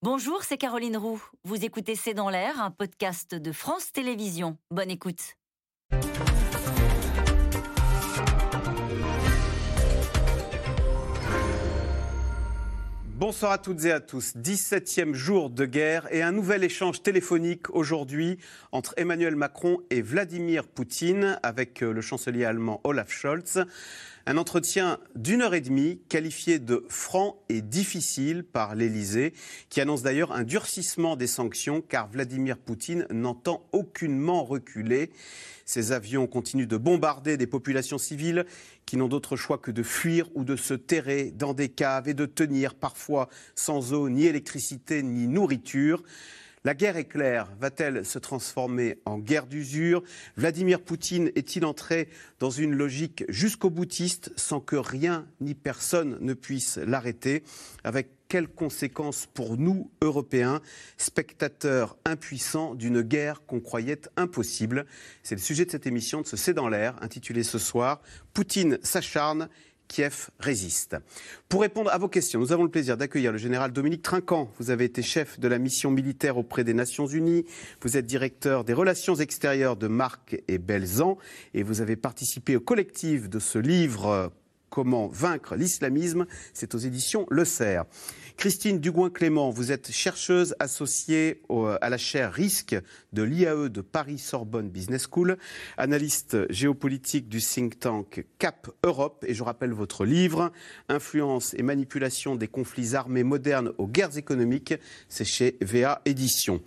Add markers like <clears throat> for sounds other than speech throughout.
Bonjour, c'est Caroline Roux. Vous écoutez C'est dans l'air, un podcast de France Télévisions. Bonne écoute. Bonsoir à toutes et à tous. 17e jour de guerre et un nouvel échange téléphonique aujourd'hui entre Emmanuel Macron et Vladimir Poutine avec euh, le chancelier allemand Olaf Scholz. Un entretien d'une heure et demie qualifié de franc et difficile par l'Élysée, qui annonce d'ailleurs un durcissement des sanctions car Vladimir Poutine n'entend aucunement reculer. Ces avions continuent de bombarder des populations civiles qui n'ont d'autre choix que de fuir ou de se terrer dans des caves et de tenir parfois sans eau, ni électricité, ni nourriture. La guerre éclair va-t-elle se transformer en guerre d'usure? Vladimir Poutine est-il entré dans une logique jusqu'au boutiste sans que rien ni personne ne puisse l'arrêter? Avec quelles conséquences pour nous, Européens, spectateurs impuissants d'une guerre qu'on croyait impossible? C'est le sujet de cette émission de ce C'est dans l'air, intitulée ce soir Poutine s'acharne Kiev résiste. Pour répondre à vos questions, nous avons le plaisir d'accueillir le général Dominique Trinquant. Vous avez été chef de la mission militaire auprès des Nations Unies. Vous êtes directeur des relations extérieures de Marc et Belzan et vous avez participé au collectif de ce livre Comment vaincre l'islamisme. C'est aux éditions Le Cerf. Christine Dugouin-Clément, vous êtes chercheuse associée à la chaire risque de l'IAE de Paris-Sorbonne Business School, analyste géopolitique du think tank CAP Europe. Et je rappelle votre livre, Influence et manipulation des conflits armés modernes aux guerres économiques. C'est chez VA Éditions.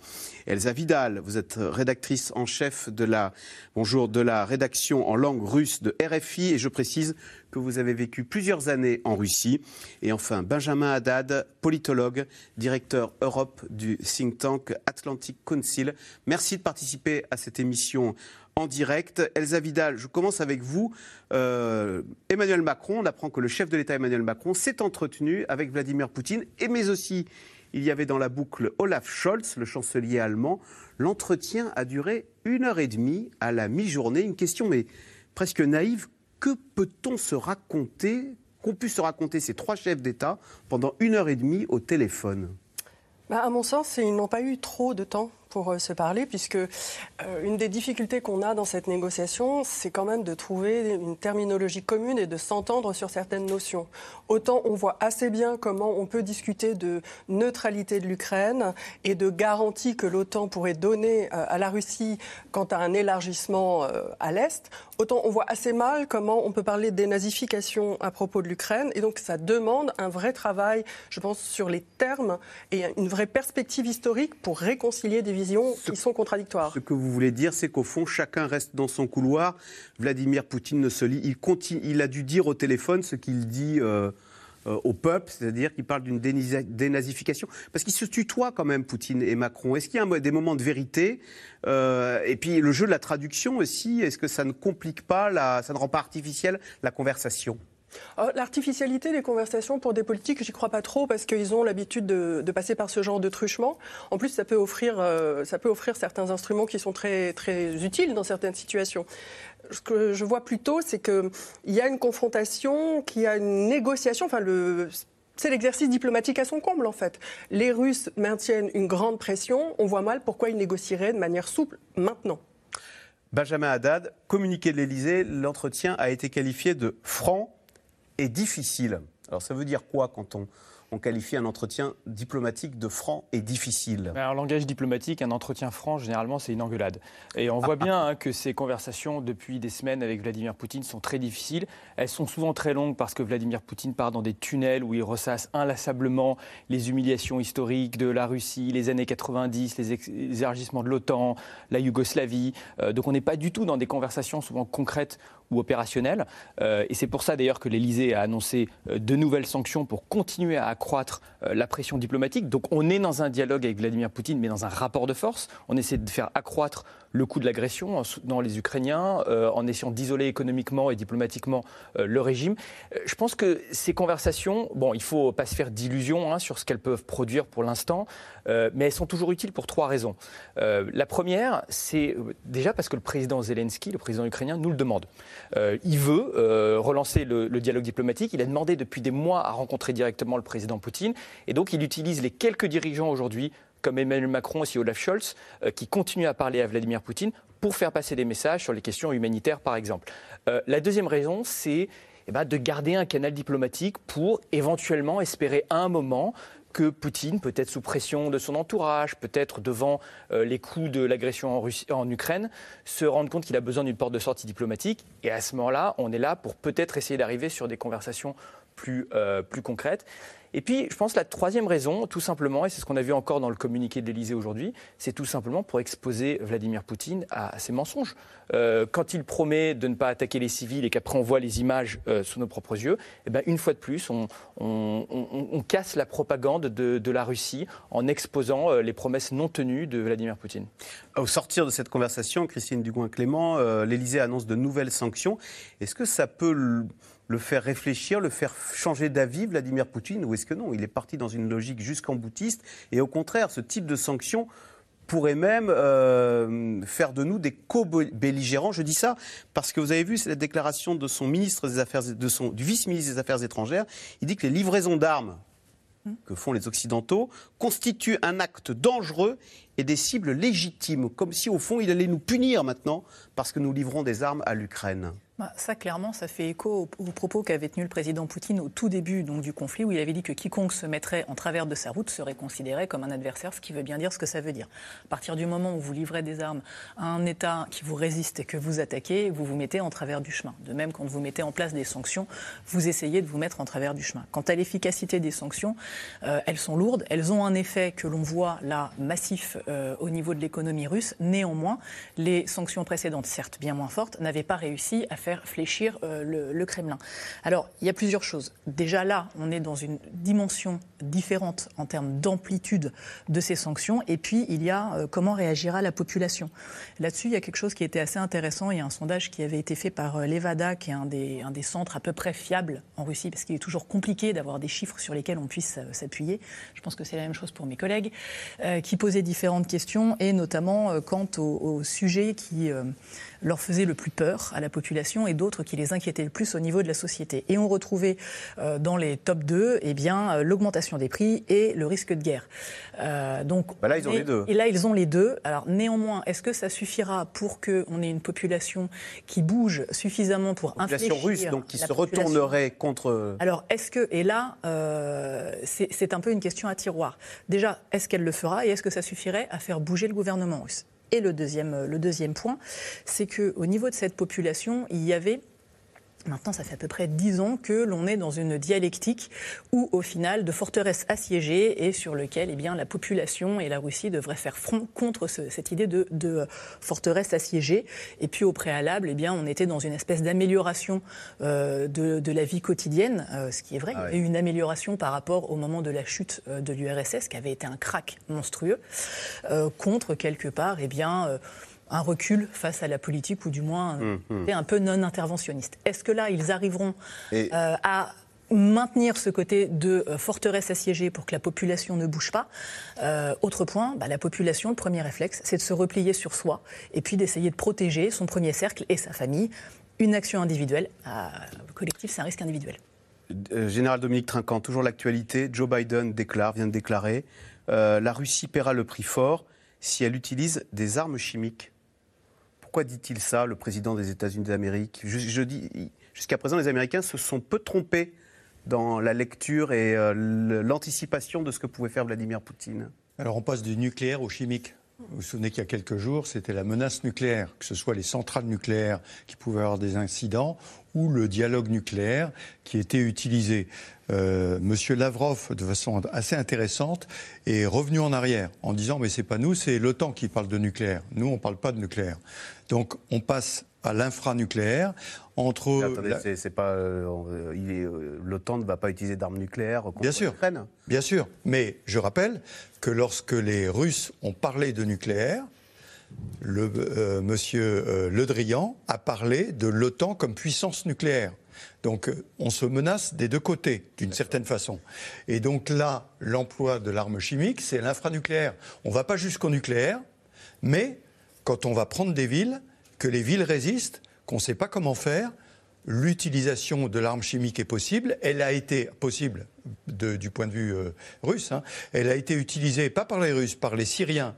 Elsa Vidal, vous êtes rédactrice en chef de la, bonjour, de la rédaction en langue russe de RFI. Et je précise que vous avez vécu plusieurs années en Russie. Et enfin, Benjamin Haddad, politologue, directeur Europe du think tank Atlantic Council. Merci de participer à cette émission en direct. Elsa Vidal, je commence avec vous. Euh, Emmanuel Macron, on apprend que le chef de l'État Emmanuel Macron s'est entretenu avec Vladimir Poutine, et mais aussi il y avait dans la boucle Olaf Scholz, le chancelier allemand. L'entretien a duré une heure et demie à la mi-journée. Une question mais presque naïve que peut-on se raconter, qu'ont pu se raconter ces trois chefs d'État pendant une heure et demie au téléphone? Bah, À mon sens, ils n'ont pas eu trop de temps pour euh, se parler, puisque euh, une des difficultés qu'on a dans cette négociation, c'est quand même de trouver une terminologie commune et de s'entendre sur certaines notions. Autant on voit assez bien comment on peut discuter de neutralité de l'Ukraine et de garanties que l'OTAN pourrait donner euh, à la Russie quant à un élargissement à l'Est, autant on voit assez mal comment on peut parler de dénazification à propos de l'Ukraine. Et donc ça demande un vrai travail, je pense, sur les termes et une vraie perspective historique pour réconcilier des visions qui sont contradictoires. Ce que vous voulez dire, c'est qu'au fond, chacun reste dans son couloir. Vladimir Poutine ne se lit. Il, continue, il a dû dire au téléphone ce qu'il dit. Euh, euh, au peuple, c'est-à-dire qu'il parle d'une dénazification. Parce qu'ils se tutoient quand même, Poutine et Macron. Est-ce qu'il y a des moments de vérité euh, Et puis le jeu de la traduction aussi, est-ce que ça ne complique pas, la, ça ne rend pas artificielle la conversation? L'artificialité des conversations pour des politiques, j'y crois pas trop parce qu'ils ont l'habitude de, passer par ce genre de truchement. En plus, ça peut offrir, euh, ça peut offrir certains instruments qui sont très, très utiles dans certaines situations. Ce que je vois plutôt, c'est qu'il y a une confrontation, qu'il y a une négociation. Enfin, c'est l'exercice diplomatique à son comble, en fait. Les Russes maintiennent une grande pression. On voit mal pourquoi ils négocieraient de manière souple maintenant. Benjamin Haddad, communiqué de l'Élysée, l'entretien a été qualifié de franc est difficile. Alors ça veut dire quoi quand on, on qualifie un entretien diplomatique de franc et difficile. En langage diplomatique, un entretien franc, généralement, c'est une engueulade. Et on voit bien <laughs> hein, que ces conversations depuis des semaines avec Vladimir Poutine sont très difficiles. Elles sont souvent très longues parce que Vladimir Poutine part dans des tunnels où il ressasse inlassablement les humiliations historiques de la Russie, les années 90, les, élargissements de l'OTAN, la Yougoslavie. Euh, donc on n'est pas du tout dans des conversations souvent concrètes ou opérationnelles. Euh, et c'est pour ça d'ailleurs que l'Élysée a annoncé euh, de nouvelles sanctions pour continuer à accroître euh, la pression diplomatique. Donc on est dans un dialogue avec Vladimir Poutine, mais dans un rapport de force. On essaie de faire accroître le coût de l'agression en soutenant les Ukrainiens, euh, en essayant d'isoler économiquement et diplomatiquement euh, le régime. je pense que ces conversations, bon, il ne faut pas se faire d'illusions hein, sur ce qu'elles peuvent produire pour l'instant, mais elles sont toujours utiles pour trois raisons. la première, c'est déjà parce que le président Zelensky, le président ukrainien, nous le demande. il veut relancer le, le dialogue diplomatique. Il a demandé depuis des mois à rencontrer directement le président Poutine. Et donc, il utilise les quelques dirigeants aujourd'hui comme Emmanuel Macron et Olaf Scholz, qui continuent à parler à Vladimir Poutine pour faire passer des messages sur les questions humanitaires, par exemple. la deuxième raison, c'est eh ben, de garder un canal diplomatique pour éventuellement espérer à un moment que Poutine, peut-être sous pression de son entourage, peut-être devant euh, les coups de l'agression en, Ukraine, se rende compte qu'il a besoin d'une porte de sortie diplomatique. Et à ce moment-là, on est là pour peut-être essayer d'arriver sur des conversations euh, plus concrètes. Et puis, je pense la troisième raison, tout simplement, et c'est ce qu'on a vu encore dans le communiqué de l'Élysée aujourd'hui, c'est tout simplement pour exposer Vladimir Poutine à, ses mensonges. Euh, quand il promet de ne pas attaquer les civils et qu'après on voit les images euh, sous nos propres yeux, eh ben, une fois de plus, on, casse la propagande de, la Russie en exposant euh, les promesses non tenues de Vladimir Poutine. Au sortir de cette conversation, Christine Dugouin-Clément, l'Élysée annonce de nouvelles sanctions. Est-ce que ça peut faire réfléchir, le faire changer d'avis, Vladimir Poutine, ou est-ce que non? Il est parti dans une logique jusqu'en boutiste, et au contraire, ce type de sanctions pourrait même euh, faire de nous des co-belligérants. Je dis ça parce que vous avez vu cette déclaration de son ministre des Affaires, de son, du vice-ministre des Affaires étrangères. Il dit que les livraisons d'armes que font les Occidentaux constituent un acte dangereux et des cibles légitimes, comme si au fond il allait nous punir maintenant parce que nous livrons des armes à l'Ukraine. Bah, ça, clairement, ça fait écho aux, propos qu'avait tenu le président Poutine au tout début donc, du conflit, où il avait dit que quiconque se mettrait en travers de sa route serait considéré comme un adversaire, ce qui veut bien dire ce que ça veut dire. À partir du moment où vous livrez des armes à un État qui vous résiste et que vous attaquez, vous vous mettez en travers du chemin. De même, quand vous mettez en place des sanctions, vous essayez de vous mettre en travers du chemin. Quant à l'efficacité des sanctions, euh, elles sont lourdes, elles ont un effet que l'on voit là massif euh, au niveau de l'économie russe. Néanmoins, les sanctions précédentes, certes bien moins fortes, n'avaient pas réussi à faire fléchir euh, le, Kremlin. Alors, il y a plusieurs choses. Déjà là, on est dans une dimension différente en termes d'amplitude de ces sanctions. Et puis, il y a euh, comment réagira la population. Là-dessus, il y a quelque chose qui était assez intéressant. Il y a un sondage qui avait été fait par euh, l'Evada, qui est un des, centres à peu près fiables en Russie, parce qu'il est toujours compliqué d'avoir des chiffres sur lesquels on puisse s'appuyer. Je pense que c'est la même chose pour mes collègues, qui posaient différentes questions, et notamment quant au sujet qui leur faisait le plus peur à la population et d'autres qui les inquiétaient le plus au niveau de la société. Et on retrouvait euh, dans les top 2 eh bien, euh, l'augmentation des prix et le risque de guerre. Euh, donc, bah là, ils ont les deux. Et là, ils ont les deux. Alors, néanmoins, est-ce que ça suffira pour qu'on ait une population qui bouge suffisamment pour infléchir Population russe, donc qui se retournerait contre... Alors, est-ce que... Et là, c'est un peu une question à tiroir. Déjà, est-ce qu'elle le fera et est-ce que ça suffirait à faire bouger le gouvernement russe? Et le deuxième, le deuxième point, c'est qu'au niveau de cette population, il y avait Maintenant, ça fait à peu près dix ans que l'on est dans une dialectique où, au final, de forteresses assiégées et sur lequel eh bien, la population et la Russie devraient faire front contre cette idée de, de forteresse assiégée. Et puis, au préalable, eh bien, on était dans une espèce d'amélioration euh, de, la vie quotidienne, euh, ce qui est vrai. Ah une amélioration par rapport au moment de la chute euh, de l'URSS, qui avait été un crack monstrueux, contre, quelque part, eh bien un recul face à la politique, ou du moins hum, hum. un peu non interventionniste. Est-ce que là, ils arriveront euh, à maintenir ce côté de euh, forteresse assiégée pour que la population ne bouge pas. Euh, autre point, bah, la population, le premier réflexe, c'est de se replier sur soi et puis d'essayer de protéger son premier cercle et sa famille. Une action individuelle, le collectif, c'est un risque individuel. Général Dominique Trinquant, toujours l'actualité. Joe Biden déclare, vient de déclarer, la Russie paiera le prix fort si elle utilise des armes chimiques. Pourquoi dit-il ça, le président des États-Unis d'Amérique? Je, dis, Jusqu'à présent, les Américains se sont peu trompés dans la lecture et euh, l'anticipation de ce que pouvait faire Vladimir Poutine. Alors on passe du nucléaire au chimique. Vous vous souvenez qu'il y a quelques jours, c'était la menace nucléaire, que ce soit les centrales nucléaires qui pouvaient avoir des incidents ou le dialogue nucléaire qui était utilisé. Euh, Monsieur Lavrov, de façon assez intéressante, est revenu en arrière en disant mais c'est pas nous, c'est l'OTAN qui parle de nucléaire. Nous, on parle pas de nucléaire. Donc on passe à l'infranucléaire entre. Attendez, c'est pas. Euh, euh, L'OTAN ne va pas utiliser d'armes nucléaires contre bien sûr, l'Ukraine. Bien sûr, mais je rappelle que lorsque les Russes ont parlé de nucléaire, le, euh, monsieur Le Drian a parlé de l'OTAN comme puissance nucléaire. Donc on se menace des deux côtés, d'une certaine façon. Et donc là, l'emploi de l'arme chimique, c'est l'infranucléaire. On ne va pas jusqu'au nucléaire, mais quand on va prendre des villes, que les villes résistent, qu'on ne sait pas comment faire, l'utilisation de l'arme chimique est possible. Elle a été possible du point de vue euh, russe. Hein. Elle a été utilisée pas par les Russes, par les Syriens,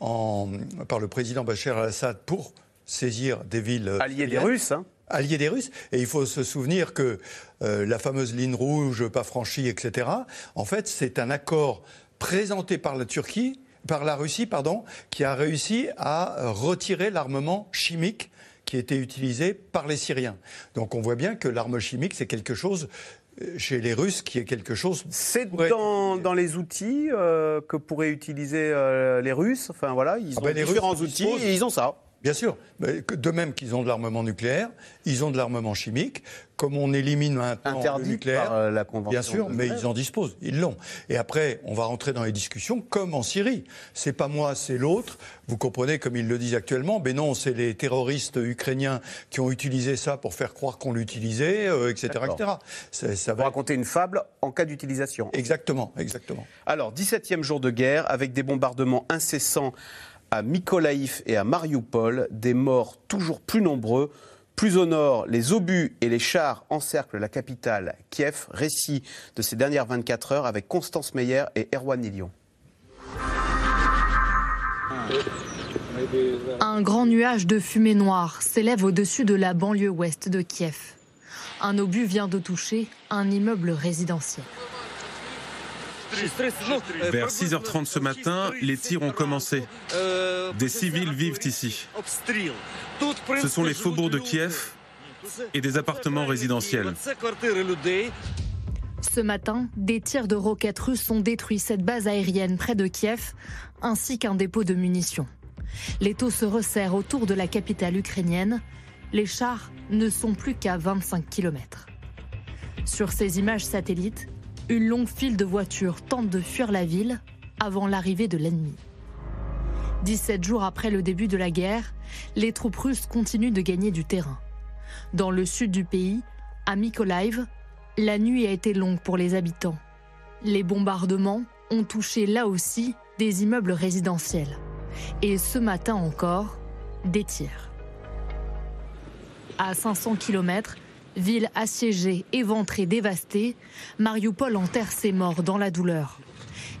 par le président Bachar al-Assad pour saisir des villes euh, alliées des Russes. Hein. Alliés des Russes. Et il faut se souvenir que euh, la fameuse ligne rouge, pas franchie, etc. En fait, c'est un accord présenté par la Turquie, par la Russie, pardon, qui a réussi à retirer l'armement chimique qui était utilisé par les Syriens. Donc on voit bien que l'arme chimique, c'est quelque chose euh, chez les Russes qui est quelque chose. C'est dans, les outils euh, que pourraient utiliser euh, les Russes. Enfin voilà, ils ah ont ben, différents outils et ils ont ça. Bien sûr. De même qu'ils ont de l'armement nucléaire, ils ont de l'armement chimique. Comme on élimine maintenant Interdit le nucléaire, par la convention bien sûr, mais ils en disposent, ils l'ont. Et après, on va rentrer dans les discussions comme en Syrie. C'est pas moi, c'est l'autre. Vous comprenez, comme ils le disent actuellement, mais non, c'est les terroristes ukrainiens qui ont utilisé ça pour faire croire qu'on l'utilisait, etc., euh, etc. Ça, ça va raconter une fable en cas d'utilisation. Exactement, exactement. Alors, 17e jour de guerre avec des bombardements incessants à Mykolaïv et à Mariupol, des morts toujours plus nombreux. Plus au nord, les obus et les chars encerclent la capitale, Kiev. Récit de ces dernières 24 heures avec Constance Meyer et Erwan Nilion. Un grand nuage de fumée noire s'élève au-dessus de la banlieue ouest de Kiev. Un obus vient de toucher un immeuble résidentiel. Vers 6h30 ce matin, les tirs ont commencé. Des civils vivent ici. Ce sont les faubourgs de Kiev et des appartements résidentiels. Ce matin, des tirs de roquettes russes ont détruit cette base aérienne près de Kiev, ainsi qu'un dépôt de munitions. Les taux se resserrent autour de la capitale ukrainienne. Les chars ne sont plus qu'à 25 km. Sur ces images satellites, une longue file de voitures tente de fuir la ville avant l'arrivée de l'ennemi. 17 jours après le début de la guerre, les troupes russes continuent de gagner du terrain. Dans le sud du pays, à Mykolaiv, la nuit a été longue pour les habitants. Les bombardements ont touché là aussi des immeubles résidentiels. Et ce matin encore, des tirs. À 500 km, Ville assiégée, éventrée, dévastée, Mariupol enterre ses morts dans la douleur.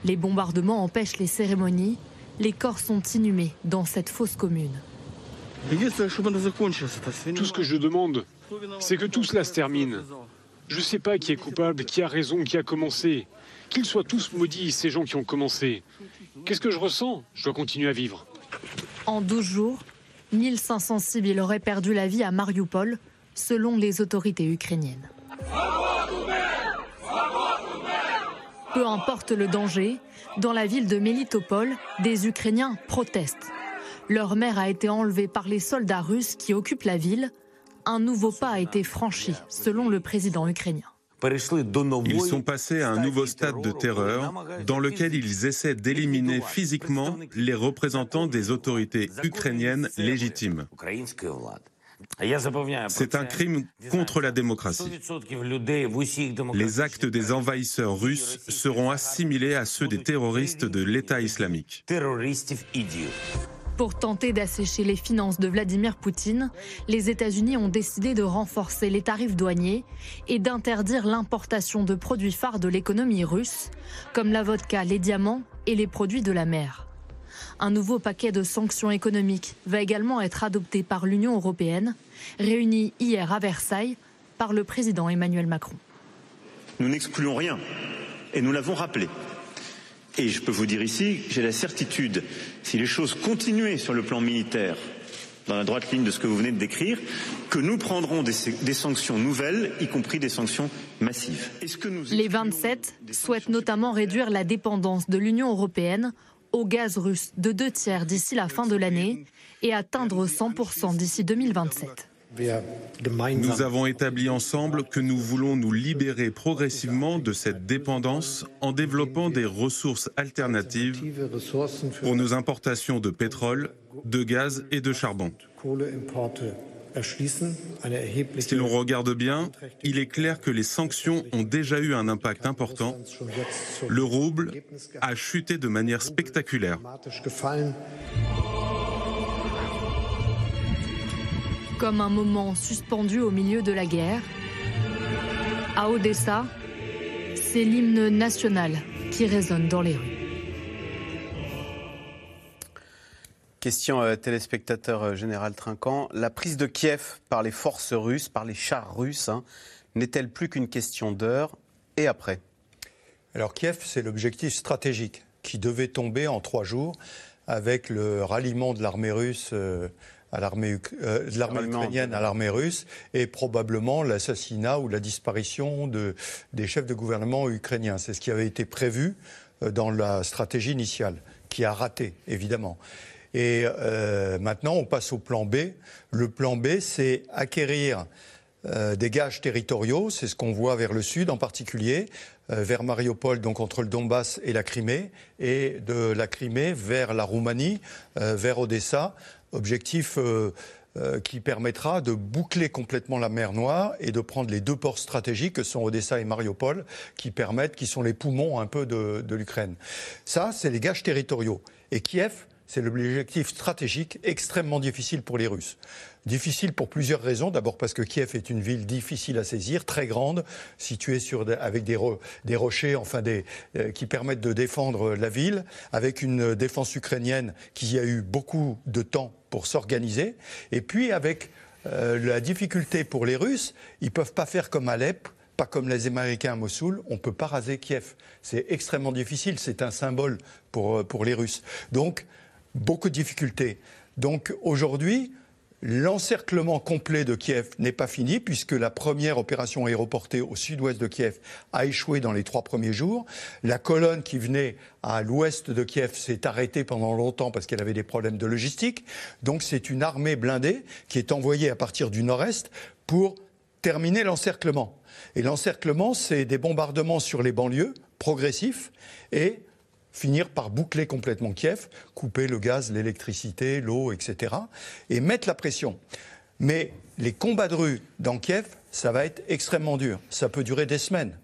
Les bombardements empêchent les cérémonies, les corps sont inhumés dans cette fosse commune. Tout ce que je demande, c'est que tout cela se termine. Je ne sais pas qui est coupable, qui a raison, qui a commencé. Qu'ils soient tous maudits, ces gens qui ont commencé. Qu'est-ce que je ressens? Je dois continuer à vivre. En 12 jours, 1500 civils auraient perdu la vie à Mariupol, selon les autorités ukrainiennes. Peu importe le danger, dans la ville de Melitopol, des Ukrainiens protestent. Leur mère a été enlevée par les soldats russes qui occupent la ville. Un nouveau pas a été franchi, selon le président ukrainien. Ils sont passés à un nouveau stade de terreur dans lequel ils essaient d'éliminer physiquement les représentants des autorités ukrainiennes légitimes. C'est un crime contre la démocratie. Les actes des envahisseurs russes seront assimilés à ceux des terroristes de l'État islamique. Pour tenter d'assécher les finances de Vladimir Poutine, les États-Unis ont décidé de renforcer les tarifs douaniers et d'interdire l'importation de produits phares de l'économie russe, comme la vodka, les diamants et les produits de la mer. Un nouveau paquet de sanctions économiques va également être adopté par l'Union européenne, réunie hier à Versailles par le président Emmanuel Macron. Nous n'excluons rien et nous l'avons rappelé. Et je peux vous dire ici, j'ai la certitude, si les choses continuaient sur le plan militaire, dans la droite ligne de ce que vous venez de décrire, que nous prendrons des, sanctions nouvelles, y compris des sanctions massives. les 27 souhaitent notamment réduire la dépendance de l'Union européenne au gaz russe de deux tiers d'ici la fin de l'année et atteindre 100% d'ici 2027. Nous avons établi ensemble que nous voulons nous libérer progressivement de cette dépendance en développant des ressources alternatives pour nos importations de pétrole, de gaz et de charbon. Si l'on regarde bien, il est clair que les sanctions ont déjà eu un impact important. Le rouble a chuté de manière spectaculaire. comme un moment suspendu au milieu de la guerre. À Odessa, c'est l'hymne national qui résonne dans les rues. Question euh, téléspectateur euh, général Trinquant. La prise de Kiev par les forces russes, par les chars russes, hein, n'est-elle plus qu'une question d'heure et après? Alors Kiev, c'est l'objectif stratégique qui devait tomber en trois jours avec le ralliement de l'armée russe. Euh, à l'armée ukrainienne à l'armée russe et probablement l'assassinat ou la disparition de, des chefs de gouvernement ukrainiens. C'est ce qui avait été prévu dans la stratégie initiale, qui a raté, évidemment. Et euh, maintenant, on passe au plan B. Le plan B, c'est acquérir euh, des gages territoriaux, c'est ce qu'on voit vers le sud en particulier, euh, vers Mariupol, donc entre le Donbass et la Crimée, et de la Crimée vers la Roumanie, vers Odessa. Objectif qui permettra de boucler complètement la mer Noire et de prendre les deux ports stratégiques que sont Odessa et Mariupol, qui permettent, qui sont les poumons un peu de, de l'Ukraine. Ça, c'est les gages territoriaux. Et Kiev, c'est l'objectif stratégique extrêmement difficile pour les Russes. Difficile pour plusieurs raisons. D'abord parce que Kiev est une ville difficile à saisir, très grande, située sur, avec des, des rochers enfin des, euh, qui permettent de défendre la ville, avec une défense ukrainienne qui a eu beaucoup de temps pour s'organiser, et puis avec euh, la difficulté pour les Russes, ils ne peuvent pas faire comme Alep, pas comme les Américains à Mossoul, on ne peut pas raser Kiev. C'est extrêmement difficile, c'est un symbole pour, euh, pour les Russes. Donc, beaucoup de difficultés. Donc aujourd'hui, L'encerclement complet de Kiev n'est pas fini puisque la première opération aéroportée au sud-ouest de Kiev a échoué dans les trois premiers jours. La colonne qui venait à l'ouest de Kiev s'est arrêtée pendant longtemps parce qu'elle avait des problèmes de logistique. Donc c'est une armée blindée qui est envoyée à partir du nord-est pour terminer l'encerclement. Et l'encerclement, c'est des bombardements sur les banlieues progressifs et finir par boucler complètement Kiev, couper le gaz, l'électricité, l'eau, etc., et mettre la pression. Mais les combats de rue dans Kiev, ça va être extrêmement dur. Ça peut durer des semaines.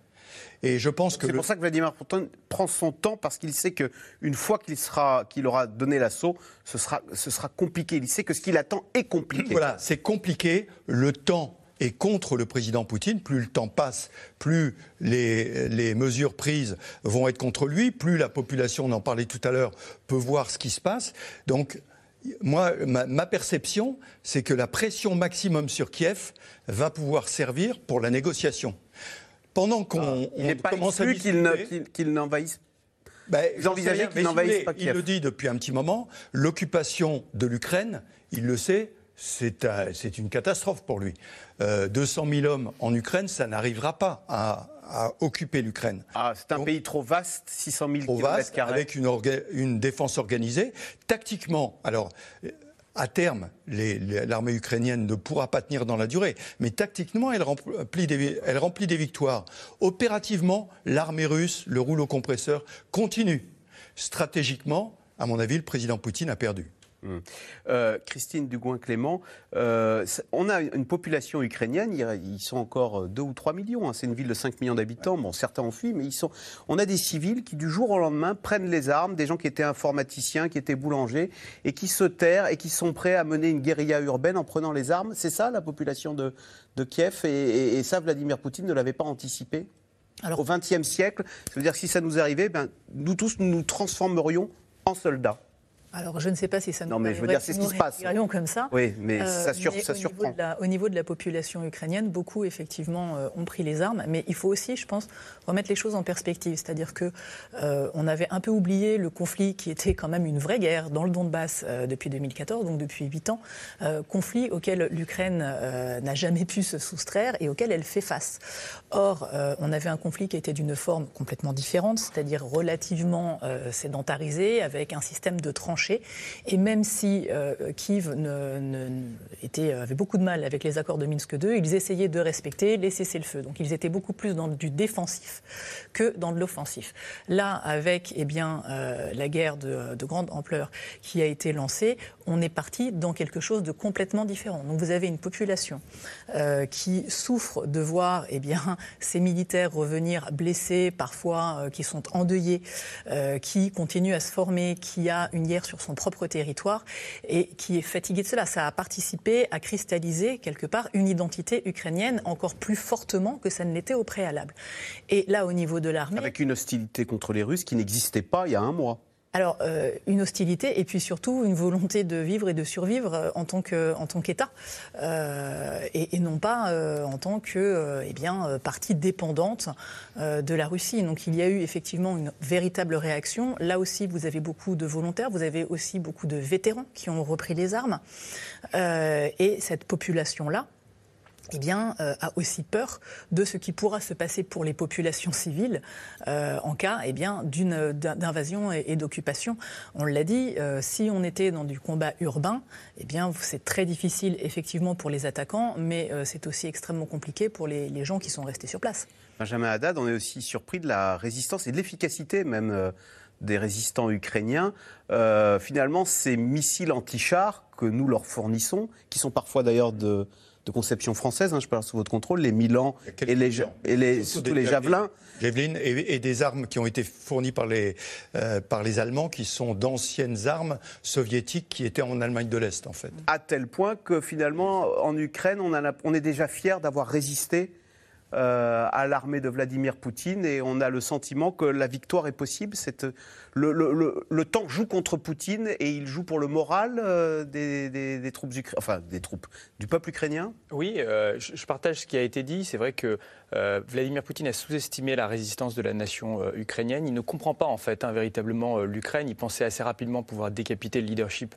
Et je pense que c'est pour ça que Vladimir Poutine prend son temps parce qu'il sait que une fois qu'il sera, qu'il aura donné l'assaut, ce sera, ce sera compliqué. Il sait que ce qu'il attend est compliqué. Voilà, c'est compliqué. Le temps et contre le président Poutine. Plus le temps passe, plus les, mesures prises vont être contre lui, plus la population, on en parlait tout à l'heure, peut voir ce qui se passe. Donc, moi, ma, perception, c'est que la pression maximum sur Kiev va pouvoir servir pour la négociation. Pendant qu'on ah, commence à qu'il n'envahisse ben, Vous envisagez qu'il n'envahisse pas Kiev Il le dit depuis un petit moment, l'occupation de l'Ukraine, il le sait, c'est une catastrophe pour lui. 200 euh, 000 hommes en Ukraine, ça n'arrivera pas à, occuper l'Ukraine. Ah, c'est un pays trop vaste, 600 000 trop vaste, avec une, défense organisée. Tactiquement, alors. À terme, l'armée ukrainienne ne pourra pas tenir dans la durée, mais tactiquement, elle remplit des, elle remplit des victoires. Opérativement, l'armée russe, le rouleau compresseur, continue. Stratégiquement, à mon avis, le président Poutine a perdu. Hum. Euh, Christine Dugouin-Clément, euh, on a une population ukrainienne, ils sont encore 2 ou 3 millions, hein. c'est une ville de 5 millions d'habitants, bon certains ont fui, mais ils sont... on a des civils qui du jour au lendemain prennent les armes, des gens qui étaient informaticiens, qui étaient boulangers, et qui se terrent et qui sont prêts à mener une guérilla urbaine en prenant les armes. C'est ça la population de, Kiev, et, ça Vladimir Poutine ne l'avait pas anticipé Alors... Au XXe siècle, ça veut dire que si ça nous arrivait, ben, nous tous nous nous transformerions en soldats. Alors, je ne sais pas si ça nous Non, mais je veux dire, c'est ce qui se passe. comme ça. Oui, mais euh, ça, sur, ça au surprend. Niveau la, au niveau de la population ukrainienne, beaucoup, effectivement, euh, ont pris les armes. Mais il faut aussi, je pense, remettre les choses en perspective. C'est-à-dire que euh, on avait un peu oublié le conflit qui était quand même une vraie guerre dans le Donbass depuis 2014, donc depuis 8 ans. conflit auquel l'Ukraine n'a jamais pu se soustraire et auquel elle fait face. Or, on avait un conflit qui était d'une forme complètement différente, c'est-à-dire relativement sédentarisé, avec un système de tranchées et même si euh, Kiev avait beaucoup de mal avec les accords de Minsk II, ils essayaient de respecter les cessez-le-feu. Donc ils étaient beaucoup plus dans du défensif que dans de l'offensif. Là, avec eh euh, la guerre de, grande ampleur qui a été lancée, on est parti dans quelque chose de complètement différent. Donc vous avez une population euh, qui souffre de voir eh <laughs> ces militaires revenir blessés, parfois qui sont endeuillés, qui continuent à se former, qui a une guerre sur sur son propre territoire et qui est fatigué de cela. Ça a participé à cristalliser quelque part une identité ukrainienne encore plus fortement que ça ne l'était au préalable. Et là, au niveau de l'armée. Avec une hostilité contre les Russes qui n'existait pas il y a un mois. Alors, euh, une hostilité et puis surtout une volonté de vivre et de survivre euh, en tant qu'État euh, et, non pas en tant que eh partie dépendante de la Russie. Donc, il y a eu effectivement une véritable réaction. Là aussi, vous avez beaucoup de volontaires, vous avez aussi beaucoup de vétérans qui ont repris les armes. et cette population-là, eh bien, euh, a aussi peur de ce qui pourra se passer pour les populations civiles euh, en cas eh d'invasion et, d'occupation. On l'a dit, euh, si on était dans du combat urbain, eh bien, c'est très difficile effectivement pour les attaquants, mais c'est aussi extrêmement compliqué pour les, les, gens qui sont restés sur place. Benjamin Haddad, on est aussi surpris de la résistance et de l'efficacité même des résistants ukrainiens. finalement, ces missiles anti-chars que nous leur fournissons, qui sont parfois d'ailleurs de de conception française, hein, je parle sous votre contrôle, les Milan et les, et les, surtout les javelins. Javelin et, des armes qui ont été fournies par les, euh, par les Allemands, qui sont d'anciennes armes soviétiques qui étaient en Allemagne de l'Est, en fait. À tel point que finalement, en Ukraine, on, a, on est déjà fier d'avoir résisté euh, à l'armée de Vladimir Poutine et on a le sentiment que la victoire est possible. le, le, temps joue contre Poutine et il joue pour le moral euh, des, troupes enfin des troupes du peuple ukrainien? Oui, euh, je, partage ce qui a été dit. C'est vrai que Vladimir Poutine a sous-estimé la résistance de la nation ukrainienne. Il ne comprend pas en fait hein, véritablement l'Ukraine. Il pensait assez rapidement pouvoir décapiter le leadership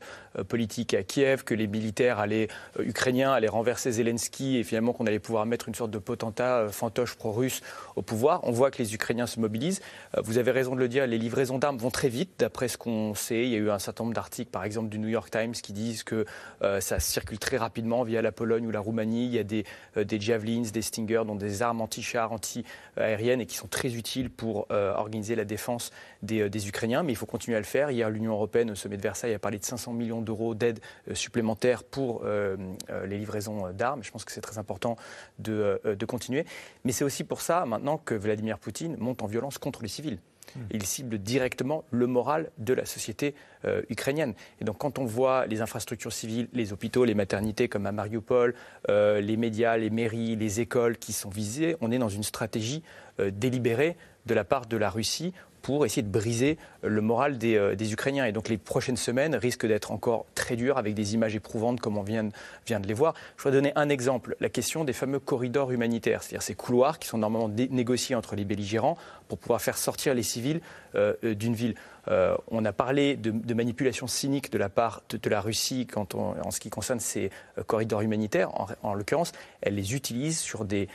politique à Kiev, que les militaires allaient, ukrainiens allaient renverser Zelensky et finalement qu'on allait pouvoir mettre une sorte de potentat fantoche pro-russe au pouvoir. On voit que les Ukrainiens se mobilisent. Euh, vous avez raison de le dire, les livraisons d'armes vont très vite, d'après ce qu'on sait. Il y a eu un certain nombre d'articles, par exemple du New York Times, qui disent que euh, ça circule très rapidement via la Pologne ou la Roumanie. Il y a des, euh, des javelins, des stingers, donc des armes anti-chars, anti-aériennes, et qui sont très utiles pour organiser la défense des, des, Ukrainiens. Mais il faut continuer à le faire. Hier, l'Union européenne, au sommet de Versailles, a parlé de 500 millions d'euros d'aide supplémentaire pour les livraisons d'armes. Je pense que c'est très important de, de continuer. Mais c'est aussi pour ça maintenant que Vladimir Poutine monte en violence contre les civils. Hmm. Il cible directement le moral de la société euh, ukrainienne. Et donc quand on voit les infrastructures civiles, les hôpitaux, les maternités comme à Mariupol, euh, les médias, les mairies, les écoles qui sont visées, on est dans une stratégie euh, délibérée de la part de la Russie pour essayer de briser le moral euh, des, Ukrainiens. Et donc les prochaines semaines risquent d'être encore très dures avec des images éprouvantes comme on vient, vient de les voir. Je voudrais donner un exemple, la question des fameux corridors humanitaires, c'est-à-dire ces couloirs qui sont normalement négociés entre les belligérants pour pouvoir faire sortir les civils euh, euh, d'une ville. Euh, on a parlé de, manipulation cynique de la part de, la Russie quand en ce qui concerne ces corridors humanitaires. En, l'occurrence, elle les utilise sur des,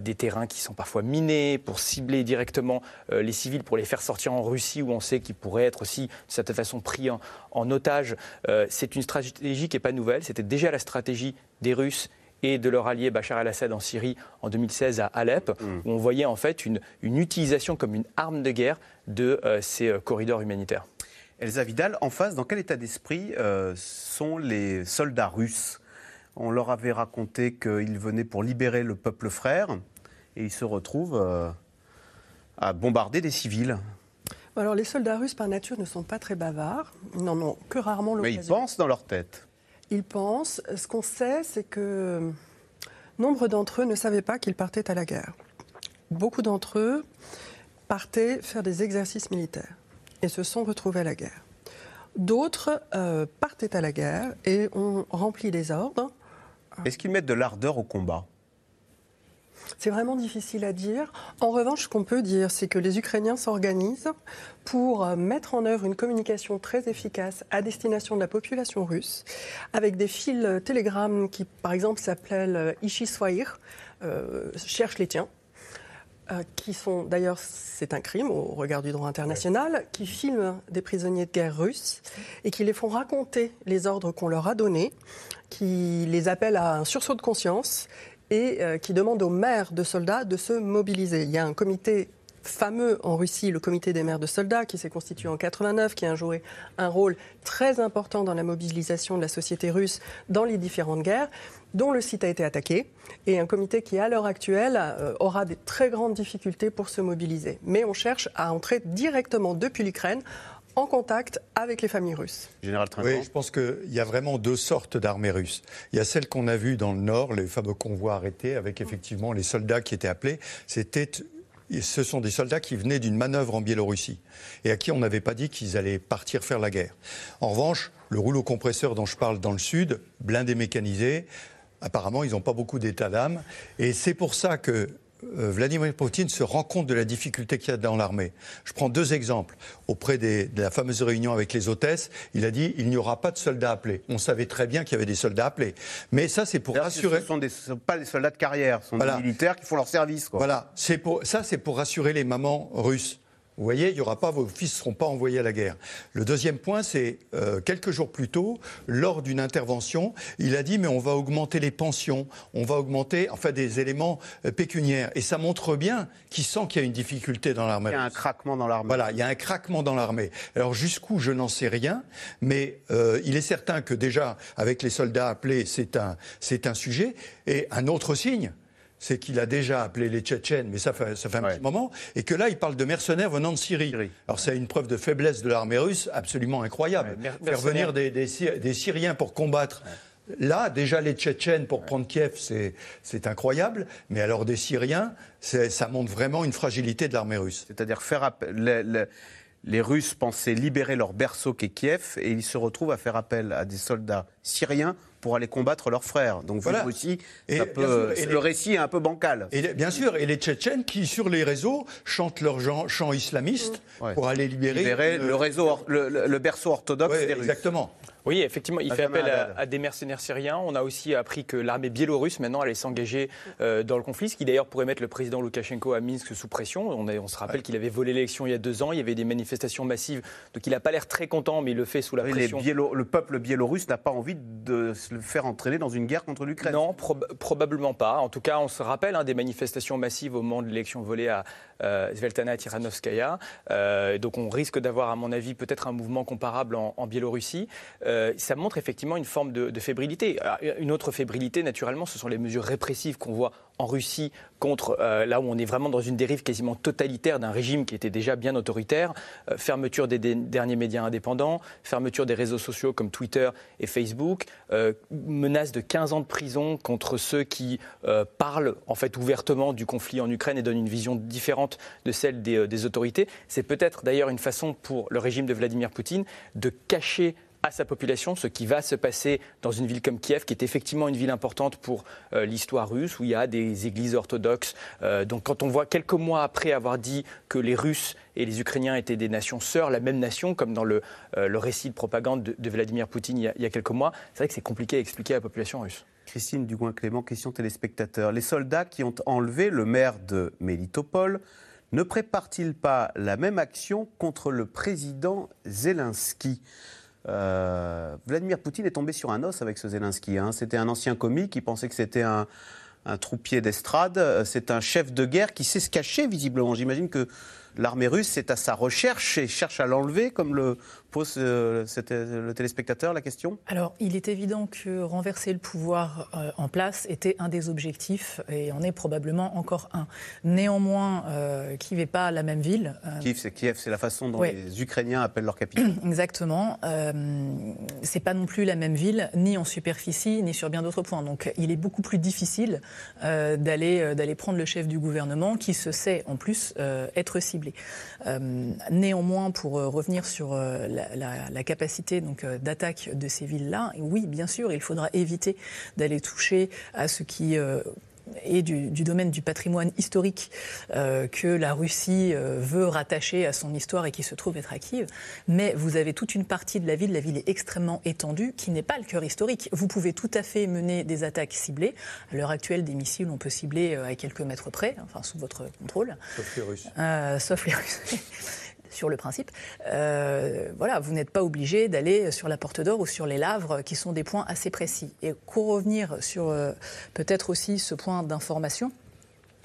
des, terrains qui sont parfois minés pour cibler directement les civils, pour les faire sortir en Russie où on sait qu'ils pourraient être aussi de cette façon pris en otage. C'est une stratégie qui n'est pas nouvelle. C'était déjà la stratégie des Russes et de leur allié Bachar el-Assad en Syrie en 2016 à Alep, mm. où on voyait en fait une, utilisation comme une arme de guerre de euh, ces euh, corridors humanitaires. Elsa Vidal, en face, dans quel état d'esprit euh, sont les soldats russes? On leur avait raconté qu'ils venaient pour libérer le peuple frère et ils se retrouvent à bombarder des civils. Alors les soldats russes par nature ne sont pas très bavards, ils n'en ont que rarement l'occasion. Mais ils pensent dans leur tête. Ils pensent. Ce qu'on sait, c'est que nombre d'entre eux ne savaient pas qu'ils partaient à la guerre. Beaucoup d'entre eux partaient faire des exercices militaires et se sont retrouvés à la guerre. D'autres euh, partaient à la guerre et ont rempli les ordres. Est-ce qu'ils mettent de l'ardeur au combat? C'est vraiment difficile à dire. En revanche, ce qu'on peut dire, c'est que les Ukrainiens s'organisent pour euh, mettre en œuvre une communication très efficace à destination de la population russe, avec des fils euh, télégrammes qui, par exemple, s'appellent euh, Ishiswair, euh, cherche les tiens, qui sont d'ailleurs, c'est un crime au regard du droit international, qui filment des prisonniers de guerre russes et qui les font raconter les ordres qu'on leur a donnés, qui les appellent à un sursaut de conscience et euh, qui demande aux maires de soldats de se mobiliser. Il y a un comité fameux en Russie, le comité des maires de soldats, qui s'est constitué en 89, qui a joué un rôle très important dans la mobilisation de la société russe dans les différentes guerres, dont le site a été attaqué, et un comité qui, à l'heure actuelle, euh, aura des très grandes difficultés pour se mobiliser. Mais on cherche à entrer directement depuis l'Ukraine en contact avec les familles russes. Général Oui, je pense qu'il y a vraiment deux sortes d'armées russes. Il y a celle qu'on a vue dans le nord, les fameux convois arrêtés, avec effectivement les soldats qui étaient appelés. C'était ce sont des soldats qui venaient d'une manœuvre en Biélorussie et à qui on n'avait pas dit qu'ils allaient partir faire la guerre. En revanche, le rouleau compresseur dont je parle dans le sud, blindé mécanisé, apparemment, ils n'ont pas beaucoup d'état d'âme. Et c'est pour ça que Vladimir Poutine se rend compte de la difficulté qu'il y a dans l'armée. Je prends deux exemples. Auprès de la fameuse réunion avec les hôtesses, il a dit il n'y aura pas de soldats appelés. On savait très bien qu'il y avait des soldats appelés. Mais ça, c'est pour rassurer. Ce ne sont, pas des soldats de carrière, ce sont des militaires qui font leur service. Voilà. Pour... Ça, c'est pour rassurer les mamans russes. Vous voyez, il y aura pas, vos fils ne seront pas envoyés à la guerre. Le deuxième point, c'est euh, quelques jours plus tôt, lors d'une intervention, il a dit mais on va augmenter les pensions, on va augmenter, enfin des éléments euh, pécuniaires. Et ça montre bien qu'il sent qu'il y a une difficulté dans l'armée. Il y a un craquement dans l'armée. Voilà, il y a un craquement dans l'armée. Alors jusqu'où, je n'en sais rien, mais euh, il est certain que déjà, avec les soldats appelés, c'est un, c'est un sujet. Et un autre signe, c'est qu'il a déjà appelé les Tchétchènes, mais ça fait, ça fait un petit moment, et que là, il parle de mercenaires venant de Syrie. Alors, c'est une preuve de faiblesse de l'armée russe absolument incroyable. Faire venir des, Syriens pour combattre. Là, déjà, les Tchétchènes pour prendre Kiev, c'est incroyable. Mais alors, des Syriens, ça montre vraiment une fragilité de l'armée russe. C'est-à-dire faire appel. Les, Russes pensaient libérer leur berceau qu'est Kiev et ils se retrouvent à faire appel à des soldats syriens pour aller combattre leurs frères. Donc voilà. aussi, et, le récit est un peu bancal. Et bien sûr, et les Tchétchènes qui, sur les réseaux, chantent leurs chants islamistes pour aller libérer, le, réseau, le, berceau orthodoxe des Russes. Exactement. Oui, effectivement, il fait appel à, des mercenaires syriens. On a aussi appris que l'armée biélorusse, maintenant, allait s'engager euh, dans le conflit, ce qui d'ailleurs pourrait mettre le président Loukachenko à Minsk sous pression. On, on se rappelle qu'il avait volé l'élection il y a deux ans, il y avait des manifestations massives, donc il n'a pas l'air très content, mais il le fait sous la pression. le peuple biélorusse n'a pas envie de se faire entraîner dans une guerre contre l'Ukraine. Non, probablement pas. En tout cas, on se rappelle hein, des manifestations massives au moment de l'élection volée à euh, Sveltana Tiranovskaya. Euh, donc on risque d'avoir, à mon avis, peut-être un mouvement comparable en, Biélorussie. Euh, ça montre effectivement une forme de, fébrilité. Une autre fébrilité, naturellement, ce sont les mesures répressives qu'on voit en Russie contre euh, là où on est vraiment dans une dérive quasiment totalitaire d'un régime qui était déjà bien autoritaire, euh, fermeture des, derniers médias indépendants, fermeture des réseaux sociaux comme Twitter et Facebook, euh, menace de 15 ans de prison contre ceux qui parlent en fait ouvertement du conflit en Ukraine et donnent une vision différente de celle des autorités. C'est peut-être d'ailleurs une façon pour le régime de Vladimir Poutine de cacher à sa population ce qui va se passer dans une ville comme Kiev, qui est effectivement une ville importante pour euh, l'histoire russe, où il y a des églises orthodoxes. Euh, donc quand on voit quelques mois après avoir dit que les Russes et les Ukrainiens étaient des nations sœurs, la même nation, comme dans le, euh, récit de propagande de, Vladimir Poutine il y, a, quelques mois, c'est vrai que c'est compliqué à expliquer à la population russe. Christine Dugouin-Clément, question téléspectateur. Les soldats qui ont enlevé le maire de Mélitopol ne préparent-ils pas la même action contre le président Zelensky? Euh, Vladimir Poutine est tombé sur un os avec ce Zelensky. Hein. C'était un ancien comique qui pensait que c'était un, un troupier d'estrade. Euh, c'est un chef de guerre qui sait se cacher visiblement. J'imagine que l'armée russe est à sa recherche et cherche à l'enlever, comme le pose euh, le téléspectateur la question? Alors, il est évident que renverser le pouvoir euh, en place était un des objectifs et en est probablement encore un. Néanmoins, euh, Kiev n'est pas la même ville. Kiev, c'est Kiev, c'est la façon dont les Ukrainiens appellent leur capitale. <clears throat> Exactement. c'est pas non plus la même ville, ni en superficie, ni sur bien d'autres points. Donc, il est beaucoup plus difficile d'aller d'aller prendre le chef du gouvernement, qui se sait en plus être ciblé. néanmoins, pour revenir sur la, capacité donc euh, d'attaque de ces villes-là, oui, bien sûr, il faudra éviter d'aller toucher à ce qui euh, est du, domaine du patrimoine historique euh, que la Russie veut rattacher à son histoire et qui se trouve être acquise. Mais vous avez toute une partie de la ville, la ville est extrêmement étendue, qui n'est pas le cœur historique. Vous pouvez tout à fait mener des attaques ciblées. À l'heure actuelle, des missiles, on peut cibler à quelques mètres près, enfin sous votre contrôle. Sauf les Russes. sauf les Russes. <laughs> sur le principe, euh, voilà, vous n'êtes pas obligé d'aller sur la Porte d'Or ou sur les Lavres, qui sont des points assez précis. Et pour revenir sur euh, peut-être aussi ce point d'information,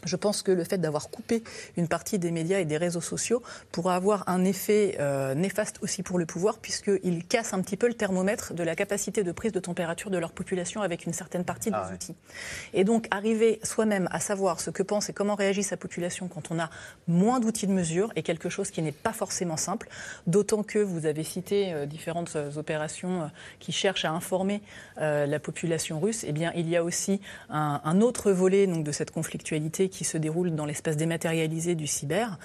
je pense que le fait d'avoir coupé une partie des médias et des réseaux sociaux pourra avoir un effet euh, néfaste aussi pour le pouvoir, puisqu'il casse un petit peu le thermomètre de la capacité de prise de température de leur population avec une certaine partie des ah outils. Et donc, arriver soi-même à savoir ce que pense et comment réagit sa population quand on a moins d'outils de mesure est quelque chose qui n'est pas forcément simple, d'autant que vous avez cité euh, différentes euh, opérations qui cherchent à informer la population russe. Eh bien, il y a aussi un, un autre volet donc, de cette conflictualité qui se déroule dans l'espace dématérialisé du cyber,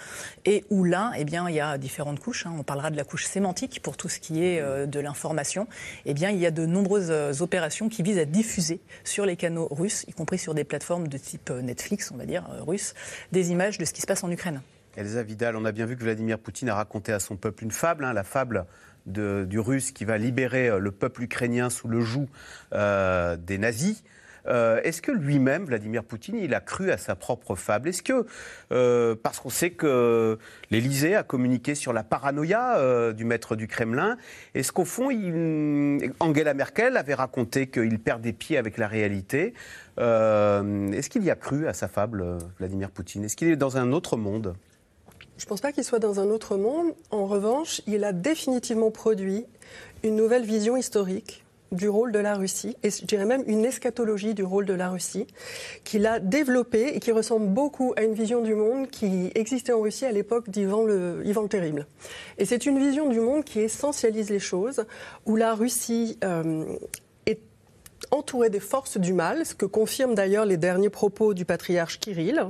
et où là, eh bien, il y a différentes couches. Hein. On parlera de la couche sémantique pour tout ce qui est euh, de l'information. Eh bien, il y a de nombreuses euh, opérations qui visent à diffuser sur les canaux russes, y compris sur des plateformes de type euh, Netflix, on va dire, russe, des images de ce qui se passe en Ukraine. Elsa Vidal, on a bien vu que Vladimir Poutine a raconté à son peuple une fable, hein, la fable du russe qui va libérer le peuple ukrainien sous le joug des nazis. Euh, est-ce que lui-même, Vladimir Poutine, il a cru à sa propre fable? Est-ce que, euh, parce qu'on sait que l'Élysée a communiqué sur la paranoïa euh, du maître du Kremlin, est-ce qu'au fond, Angela Merkel avait raconté qu'il perd des pieds avec la réalité? Est-ce qu'il y a cru à sa fable, Vladimir Poutine? Est-ce qu'il est dans un autre monde? Je ne pense pas qu'il soit dans un autre monde. En revanche, il a définitivement produit une nouvelle vision historique du rôle de la Russie, et je dirais même une eschatologie du rôle de la Russie, qu'il a développée et qui ressemble beaucoup à une vision du monde qui existait en Russie à l'époque d'Ivan le, le Terrible. Et c'est une vision du monde qui essentialise les choses, où la Russie euh, est entourée des forces du mal, ce que confirment d'ailleurs les derniers propos du patriarche Kirill,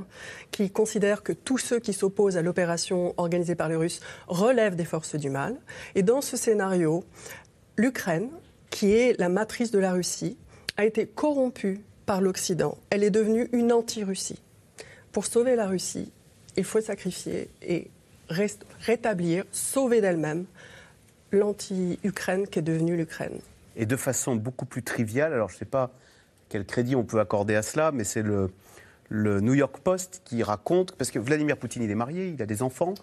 qui considère que tous ceux qui s'opposent à l'opération organisée par les Russes relèvent des forces du mal. Et dans ce scénario, l'Ukraine, qui est la matrice de la Russie, a été corrompue par l'Occident. Elle est devenue une anti-Russie. Pour sauver la Russie, il faut sacrifier et rétablir, sauver d'elle-même l'anti-Ukraine qui est devenue l'Ukraine. Et de façon beaucoup plus triviale, alors je ne sais pas quel crédit on peut accorder à cela, mais c'est le, le New York Post qui raconte, parce que Vladimir Poutine, il est marié, il a des enfants,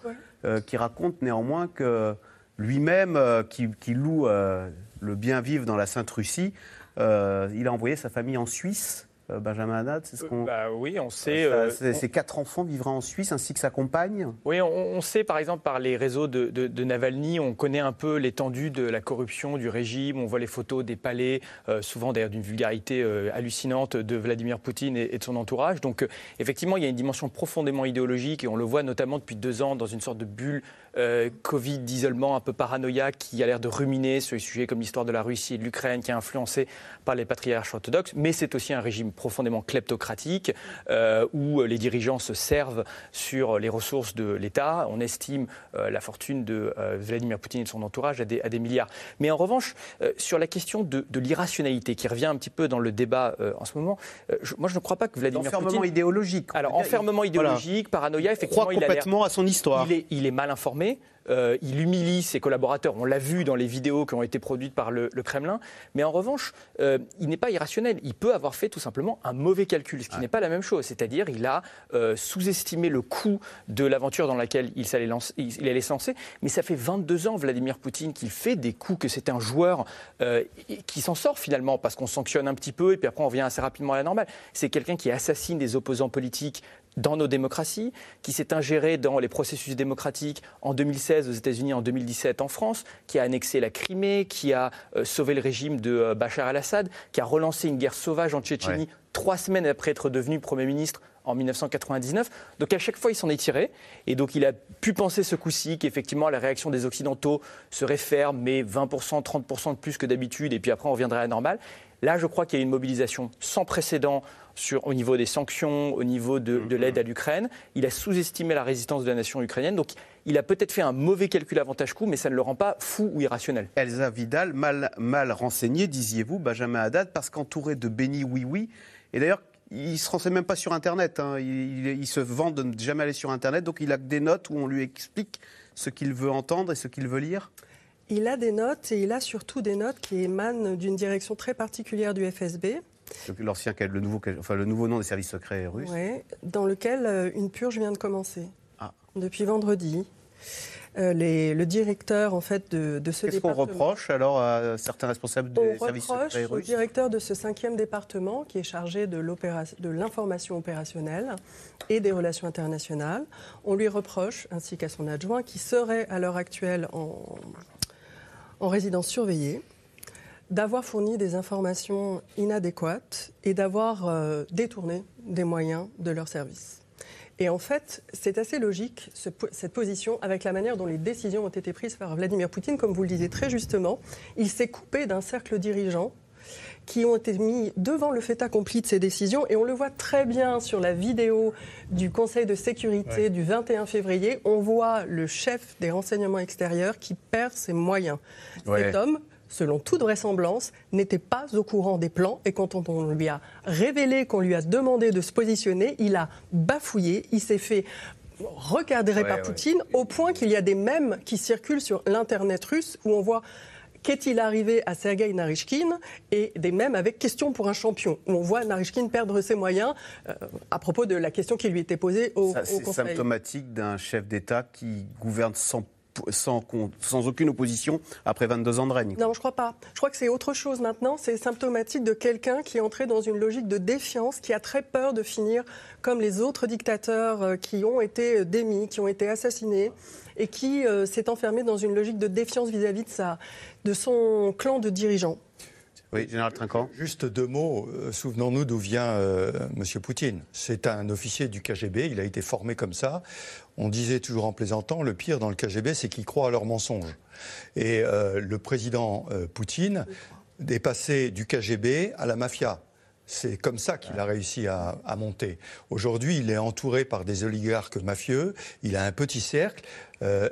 euh, qui raconte néanmoins que lui-même, euh, qui, loue euh, le bien vivre dans la Sainte-Russie, euh, il a envoyé sa famille en Suisse. Euh, Benjamin Haddad, c'est ce qu'on. Bah oui, on sait. Euh, ses quatre enfants vivraient en Suisse ainsi que sa compagne. Oui, on, sait par exemple par les réseaux de, Navalny, on connaît un peu l'étendue de la corruption du régime. On voit les photos des palais, souvent d'ailleurs d'une vulgarité hallucinante de Vladimir Poutine et, de son entourage. Donc effectivement, il y a une dimension profondément idéologique et on le voit notamment depuis deux ans dans une sorte de bulle euh, Covid d'isolement un peu paranoïaque qui a l'air de ruminer sur les sujets comme l'histoire de la Russie et de l'Ukraine qui est influencé par les patriarches orthodoxes, mais c'est aussi un régime profondément kleptocratique euh, où les dirigeants se servent sur les ressources de l'État. On estime euh, la fortune de Vladimir Poutine et de son entourage à des, à des milliards. Mais en revanche, sur la question de, l'irrationalité qui revient un petit peu dans le débat en ce moment, moi je ne crois pas que Vladimir enfermement idéologique. Alors enfermement idéologique, paranoïa, effectivement, il croit complètement à son histoire. Il est, il est mal informé euh, il humilie ses collaborateurs. On l'a vu dans les vidéos qui ont été produites par le, Kremlin. Mais en revanche, euh, il n'est pas irrationnel. Il peut avoir fait tout simplement un mauvais calcul, ce qui n'est pas la même chose. C'est-à-dire, il a euh, sous-estimé le coût de l'aventure dans laquelle il, allait, lancer, il allait se lancer. Mais ça fait 22 ans, Vladimir Poutine, qu'il fait des coups, que c'est un joueur qui s'en sort finalement, parce qu'on sanctionne un petit peu et puis après on revient assez rapidement à la normale. C'est quelqu'un qui assassine des opposants politiques dans nos démocraties, qui s'est ingéré dans les processus démocratiques en 2016 aux États-Unis, en 2017 en France, qui a annexé la Crimée, qui a euh, sauvé le régime de euh, Bachar al-Assad, qui a relancé une guerre sauvage en Tchétchénie trois semaines après être devenu Premier ministre en 1999. Donc à chaque fois, il s'en est tiré. Et donc il a pu penser ce coup-ci qu'effectivement la réaction des Occidentaux serait ferme, mais 20%, 30% de plus que d'habitude, et puis après on reviendrait à la normale. Là, je crois qu'il y a une mobilisation sans précédent sur, au niveau des sanctions, au niveau de, mm-hmm. l'aide à l'Ukraine. Il a sous-estimé la résistance de la nation ukrainienne. Donc, il a peut-être fait un mauvais calcul avantage-coût, mais ça ne le rend pas fou ou irrationnel. Elsa Vidal, mal, mal renseigné, disiez-vous, Benjamin Haddad, parce qu'entouré de béni oui-oui. Et d'ailleurs, il ne se renseigne même pas sur Internet. Hein. Il, se vend de ne jamais aller sur Internet. Donc, il a des notes où on lui explique ce qu'il veut entendre et ce qu'il veut lire il a des notes et il a surtout des notes qui émanent d'une direction très particulière du FSB. L'ancien, le nouveau, enfin le nouveau nom des services secrets russes. Oui, dans lequel euh, une purge vient de commencer. Ah. Depuis vendredi. euh, le directeur en fait de, de ce département. Qu'est-ce qu'on reproche alors à certains responsables des On services reproche secrets au russes directeur de ce cinquième département qui est chargé de l'information opérationnelle et des relations internationales. On lui reproche, ainsi qu'à son adjoint, qui serait à l'heure actuelle en, en résidence surveillée, d'avoir fourni des informations inadéquates et d'avoir euh, détourné des moyens de leur service. Et en fait, c'est assez logique, cette position, avec la manière dont les décisions ont été prises par Vladimir Poutine. Comme vous le disiez très justement, il s'est coupé d'un cercle dirigeant qui ont été mis devant le fait accompli de ces décisions. Et on le voit très bien sur la vidéo du Conseil de sécurité du 21 février. On voit le chef des renseignements extérieurs qui perd ses moyens. Cet homme, selon toute vraisemblance, n'était pas au courant des plans. Et quand on lui a révélé, qu'on lui a demandé de se positionner, il a bafouillé, il s'est fait recadrer par Poutine, au point qu'il y a des mèmes qui circulent sur l'Internet russe où on voit qu'est-il arrivé à Sergei Narishkin et des mèmes avec question pour un champion, où on voit Narishkin perdre ses moyens euh, à propos de la question qui lui était posée au, Ça, au Conseil. C'est symptomatique d'un chef d'État qui gouverne sans sans, aucune opposition après 22 ans de règne. Non, je crois pas. Je crois que c'est autre chose maintenant. C'est symptomatique de quelqu'un qui est entré dans une logique de défiance, qui a très peur de finir comme les autres dictateurs euh, qui ont été euh, démis, qui ont été assassinés, et qui euh, s'est enfermé dans une logique de défiance vis-à-vis de son clan de dirigeants. Oui, Général Trinquant. Juste deux mots. Euh, souvenons-nous d'où vient euh, M. Poutine. C'est un officier du KGB. Il a été formé comme ça. On disait toujours en plaisantant, le pire dans le KGB, c'est qu'ils croient à leurs mensonges. Et euh, le président Poutine est passé du KGB à la mafia. C'est comme ça qu'il a réussi à, à monter. Aujourd'hui, il est entouré par des oligarques mafieux. Il a un petit cercle.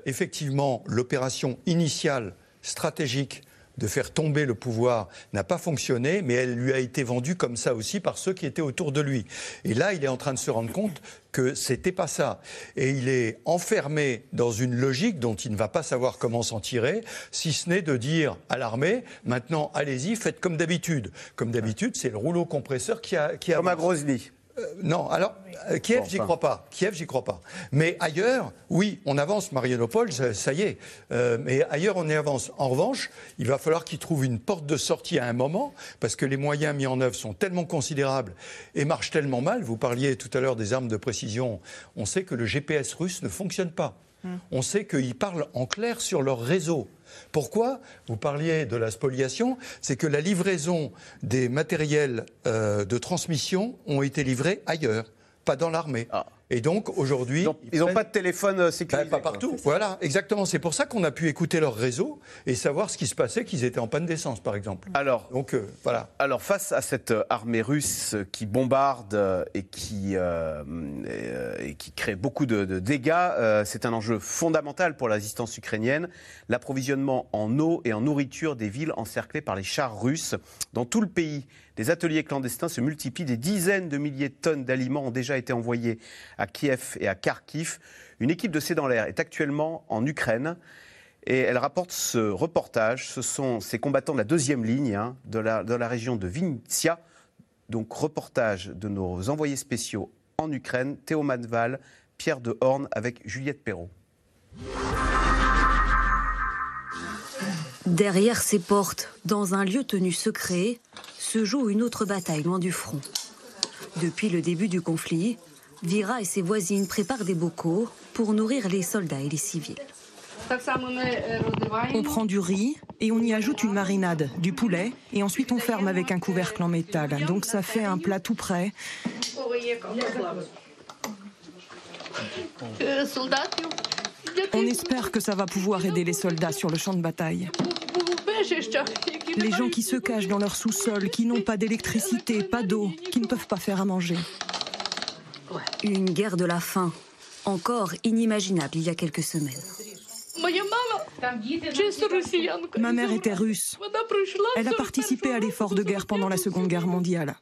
effectivement, l'opération initiale stratégique de faire tomber le pouvoir n'a pas fonctionné, mais elle lui a été vendue comme ça aussi par ceux qui étaient autour de lui. Et là, il est en train de se rendre compte que c'était pas ça. Et il est enfermé dans une logique dont il ne va pas savoir comment s'en tirer, si ce n'est de dire à l'armée, maintenant, allez-y, faites comme d'habitude. Comme d'habitude, c'est le rouleau compresseur qui a... Qui a comme à Grozny. Euh, non, alors euh, Kiev, j'y crois pas. Kiev, j'y crois pas. Mais ailleurs, oui, on avance. Marianopol, ça, ça y est. Euh, mais ailleurs, on y avance. En revanche, il va falloir qu'ils trouvent une porte de sortie à un moment, parce que les moyens mis en œuvre sont tellement considérables et marchent tellement mal. Vous parliez tout à l'heure des armes de précision. On sait que le GPS russe ne fonctionne pas. On sait qu'ils parlent en clair sur leur réseau. Pourquoi Vous parliez de la spoliation, c'est que la livraison des matériels euh, de transmission ont été livrés ailleurs, pas dans l'armée. Ah. Et donc aujourd'hui, ils n'ont pas de téléphone euh, sécurisé. Ben, pas partout. Voilà, exactement. C'est pour ça qu'on a pu écouter leur réseau et savoir ce qui se passait, qu'ils étaient en panne d'essence, par exemple. Alors, donc euh, voilà. Alors face à cette euh, armée russe qui bombarde et qui et, qui crée beaucoup de, de dégâts, c'est un enjeu fondamental pour la résistance ukrainienne. L'approvisionnement en eau et en nourriture des villes encerclées par les chars russes dans tout le pays. Les ateliers clandestins se multiplient. Des dizaines de milliers de tonnes d'aliments ont déjà été envoyés à Kiev et à Kharkiv. Une équipe de C'est dans l'air est actuellement en Ukraine. Et elle rapporte ce reportage. Ce sont ces combattants de la deuxième ligne hein, de la région de Vinnytsia. Donc reportage de nos envoyés spéciaux en Ukraine, Théo Manval, Pierre de Horn avec Juliette Perrault. Derrière ces portes, dans un lieu tenu secret, se joue une autre bataille loin du front. Depuis le début du conflit, Vira et ses voisines préparent des bocaux pour nourrir les soldats et les civils. On prend du riz et on y ajoute une marinade, du poulet, et ensuite on ferme avec un couvercle en métal. Donc ça fait un plat tout prêt. On espère que ça va pouvoir aider les soldats sur le champ de bataille. Les gens qui se cachent dans leur sous-sol, qui n'ont pas d'électricité, pas d'eau, qui ne peuvent pas faire à manger. Une guerre de la faim, encore inimaginable il y a quelques semaines. Ma mère était russe. Elle a participé à l'effort de guerre pendant la Seconde Guerre mondiale.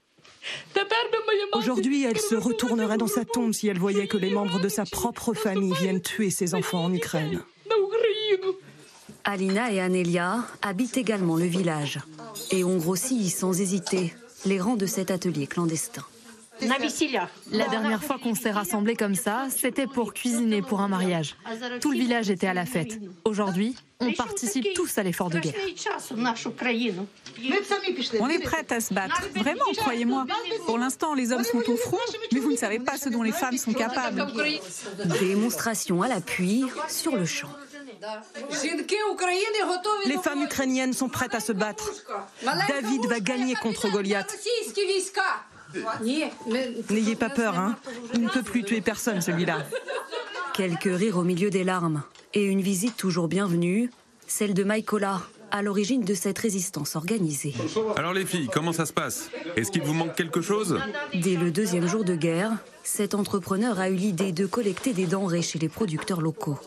Aujourd'hui, elle se retournerait dans sa tombe si elle voyait que les membres de sa propre famille viennent tuer ses enfants en Ukraine. Alina et Anelia habitent également le village et ont grossi sans hésiter les rangs de cet atelier clandestin. La dernière fois qu'on s'est rassemblés comme ça, c'était pour cuisiner pour un mariage. Tout le village était à la fête. Aujourd'hui, on participe tous à l'effort de guerre. On est prête à se battre. Vraiment, croyez-moi. Pour l'instant, les hommes sont au front, mais vous ne savez pas ce dont les femmes sont capables. Démonstration à l'appui sur le champ. Les femmes ukrainiennes sont prêtes à se battre. David va gagner contre Goliath. N'ayez pas peur, hein. Il ne peut plus tuer personne, celui-là. Quelques rires au milieu des larmes et une visite toujours bienvenue, celle de Maïkola, à l'origine de cette résistance organisée. Alors les filles, comment ça se passe? Est-ce qu'il vous manque quelque chose? Dès le deuxième jour de guerre, cet entrepreneur a eu l'idée de collecter des denrées chez les producteurs locaux.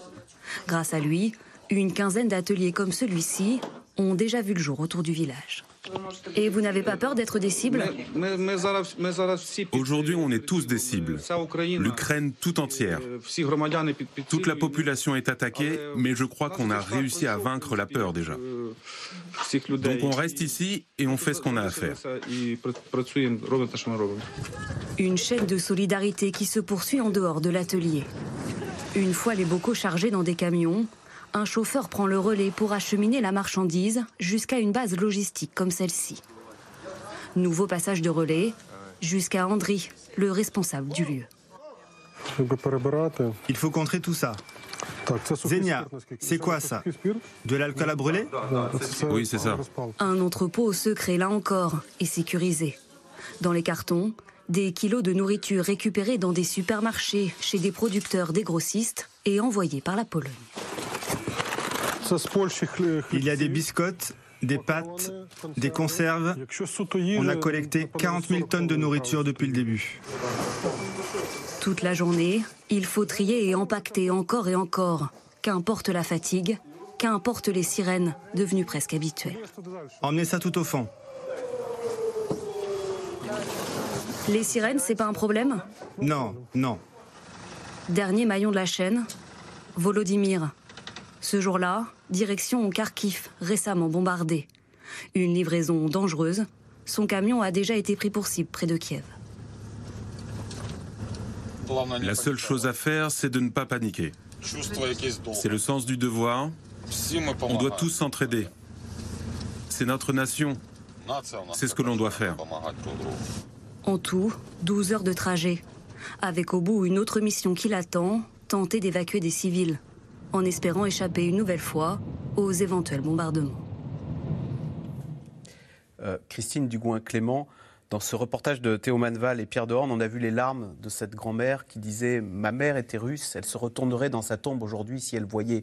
Grâce à lui, une quinzaine d'ateliers comme celui-ci ont déjà vu le jour autour du village. Et vous n'avez pas peur d'être des cibles Aujourd'hui, on est tous des cibles. L'Ukraine tout entière. Toute la population est attaquée, mais je crois qu'on a réussi à vaincre la peur déjà. Donc on reste ici et on fait ce qu'on a à faire. Une chaîne de solidarité qui se poursuit en dehors de l'atelier. Une fois les bocaux chargés dans des camions, un chauffeur prend le relais pour acheminer la marchandise jusqu'à une base logistique comme celle-ci. Nouveau passage de relais jusqu'à Andri, le responsable du lieu. Il faut contrer tout ça. Zenia, c'est quoi ça? De l'alcool à brûler? Oui, c'est ça. Un entrepôt secret, là encore, est sécurisé. Dans les cartons, des kilos de nourriture récupérés dans des supermarchés, chez des producteurs, des grossistes et envoyés par la Pologne. Il y a des biscottes, des pâtes, des conserves. On a collecté 40 000 tonnes de nourriture depuis le début. Toute la journée, il faut trier et empaqueter encore et encore. Qu'importe la fatigue, qu'importe les sirènes, devenues presque habituelles. Emmenez ça tout au fond. Les sirènes, c'est pas un problème? Non, non. Dernier maillon de la chaîne, Volodymyr. Ce jour-là, direction Kharkiv, récemment bombardé. Une livraison dangereuse. Son camion a déjà été pris pour cible près de Kiev. La seule chose à faire, c'est de ne pas paniquer. C'est le sens du devoir. On doit tous s'entraider. C'est notre nation. C'est ce que l'on doit faire. En tout, 12 heures de trajet. Avec au bout une autre mission qui l'attend, tenter d'évacuer des civils, en espérant échapper une nouvelle fois aux éventuels bombardements. Euh, Christine Dugouin-Clément, dans ce reportage de Théo Manval et Pierre Dehorne, on a vu les larmes de cette grand-mère qui disait Ma mère était russe, elle se retournerait dans sa tombe aujourd'hui si elle voyait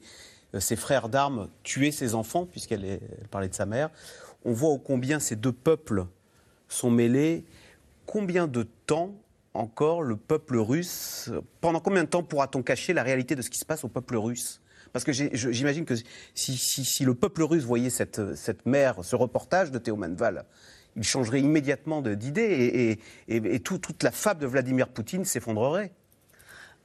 euh, ses frères d'armes tuer ses enfants, puisqu'elle elle parlait de sa mère. On voit au combien ces deux peuples sont mêlés. Combien de temps encore le peuple russe Pendant combien de temps pourra-t-on cacher la réalité de ce qui se passe au peuple russe? Parce que j'imagine que si, le peuple russe voyait cette, cette mère, ce reportage de Théo Manval, il changerait immédiatement d'idée et, et, et, et tout, toute la fable de Vladimir Poutine s'effondrerait.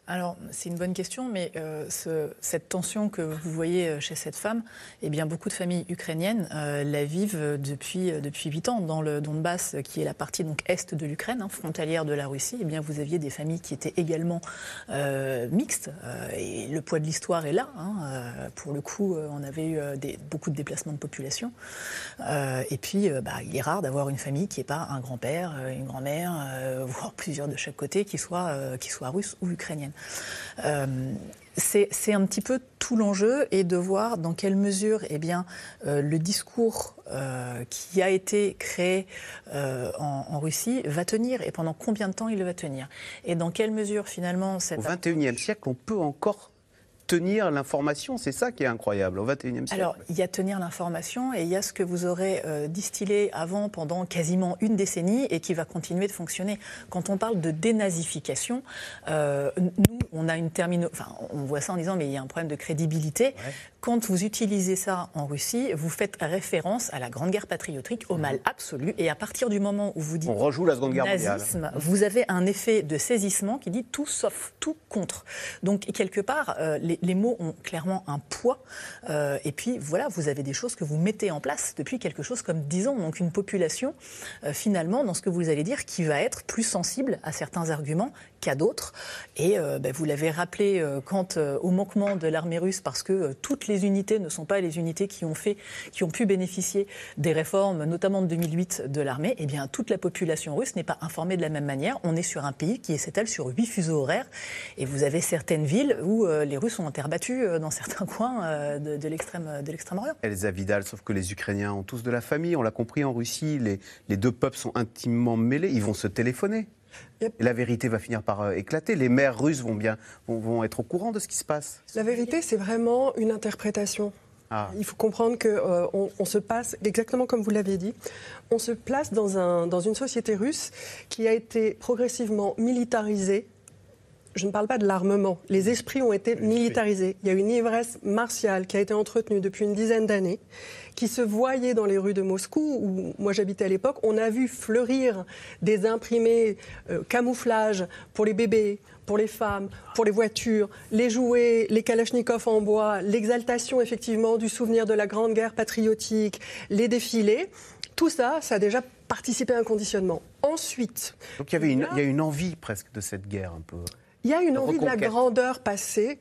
Alors, c'est une bonne question, mais euh, ce, cette tension que vous voyez euh, chez cette femme, eh bien, beaucoup de familles ukrainiennes euh, la vivent depuis depuis huit ans dans le Donbass, qui est la partie donc est de l'Ukraine, hein, frontalière de la Russie. Eh bien, vous aviez des familles qui étaient également mixtes, et le poids de l'histoire est là. Hein, pour le coup, on avait eu beaucoup de déplacements de population, et puis, bah, il est rare d'avoir une famille qui n'est pas un grand-père, une grand-mère, <laughs> voire plusieurs de chaque côté, qui soient qui soient russes ou ukrainiennes. Euh, c'est un petit peu tout l'enjeu et de voir dans quelle mesure eh bien, euh, le discours euh, qui a été créé en, Russie va tenir et pendant combien de temps il va tenir? Et dans quelle mesure finalement... Cette... Au XXIe siècle, on peut encore tenir l'information, c'est ça qui est incroyable au XXIe siècle. Alors, il y a tenir l'information et il y a ce que vous aurez euh, distillé avant pendant quasiment une décennie et qui va continuer de fonctionner. Quand on parle de dénazification, euh, nous, on a une termino... Enfin, on voit ça en disant, mais il y a un problème de crédibilité. Ouais. Quand vous utilisez ça en Russie, vous faites référence à la Grande Guerre patriotique, au mal absolu, et à partir du moment où vous dites on rejoue la Seconde Guerre nazisme, mondiale. vous avez un effet de saisissement qui dit tout sauf, tout contre. Donc quelque part, euh, les, les, mots ont clairement un poids. Euh, et puis voilà, vous avez des choses que vous mettez en place depuis quelque chose comme 10 ans. Donc une population, euh, finalement, dans ce que vous allez dire, qui va être plus sensible à certains arguments qu'à d'autres. Et euh, ben, vous l'avez rappelé quant au manquement de l'armée russe, parce que toutes les unités ne sont pas les unités qui ont, fait, qui ont pu bénéficier des réformes, notamment de 2008 de l'armée. Eh bien, toute la population russe n'est pas informée de la même manière. On est sur un pays qui s'étale sur huit fuseaux horaires. Et vous avez certaines villes où les Russes ont interbattu dans certains <laughs> coins de, l'extrême-orient. Elsa Vidal, sauf que les Ukrainiens ont tous de la famille. On l'a compris en Russie, les, deux peuples sont intimement mêlés. Ils vont se téléphoner. La vérité va finir par euh, éclater. Les maires russes vont bien vont, être au courant de ce qui se passe. La vérité, c'est vraiment une interprétation. Ah. Il faut comprendre qu'on euh, on se passe, exactement comme vous l'avez dit, on se place dans, un, dans une société russe qui a été progressivement militarisée je ne parle pas de l'armement. Les esprits ont été militarisés. Il y a une ivresse martiale qui a été entretenue depuis une dizaine d'années, qui se voyait dans les rues de Moscou, où moi j'habitais à l'époque. On a vu fleurir des imprimés euh, camouflage pour les bébés, pour les femmes, pour les voitures, les jouets, les kalachnikovs en bois, l'exaltation effectivement du souvenir de la Grande Guerre patriotique, les défilés. Tout ça, ça a déjà participé à un conditionnement. Ensuite. Donc il y, avait une, il y a une envie presque de cette guerre un peu. Il y a une envie de la grandeur passée.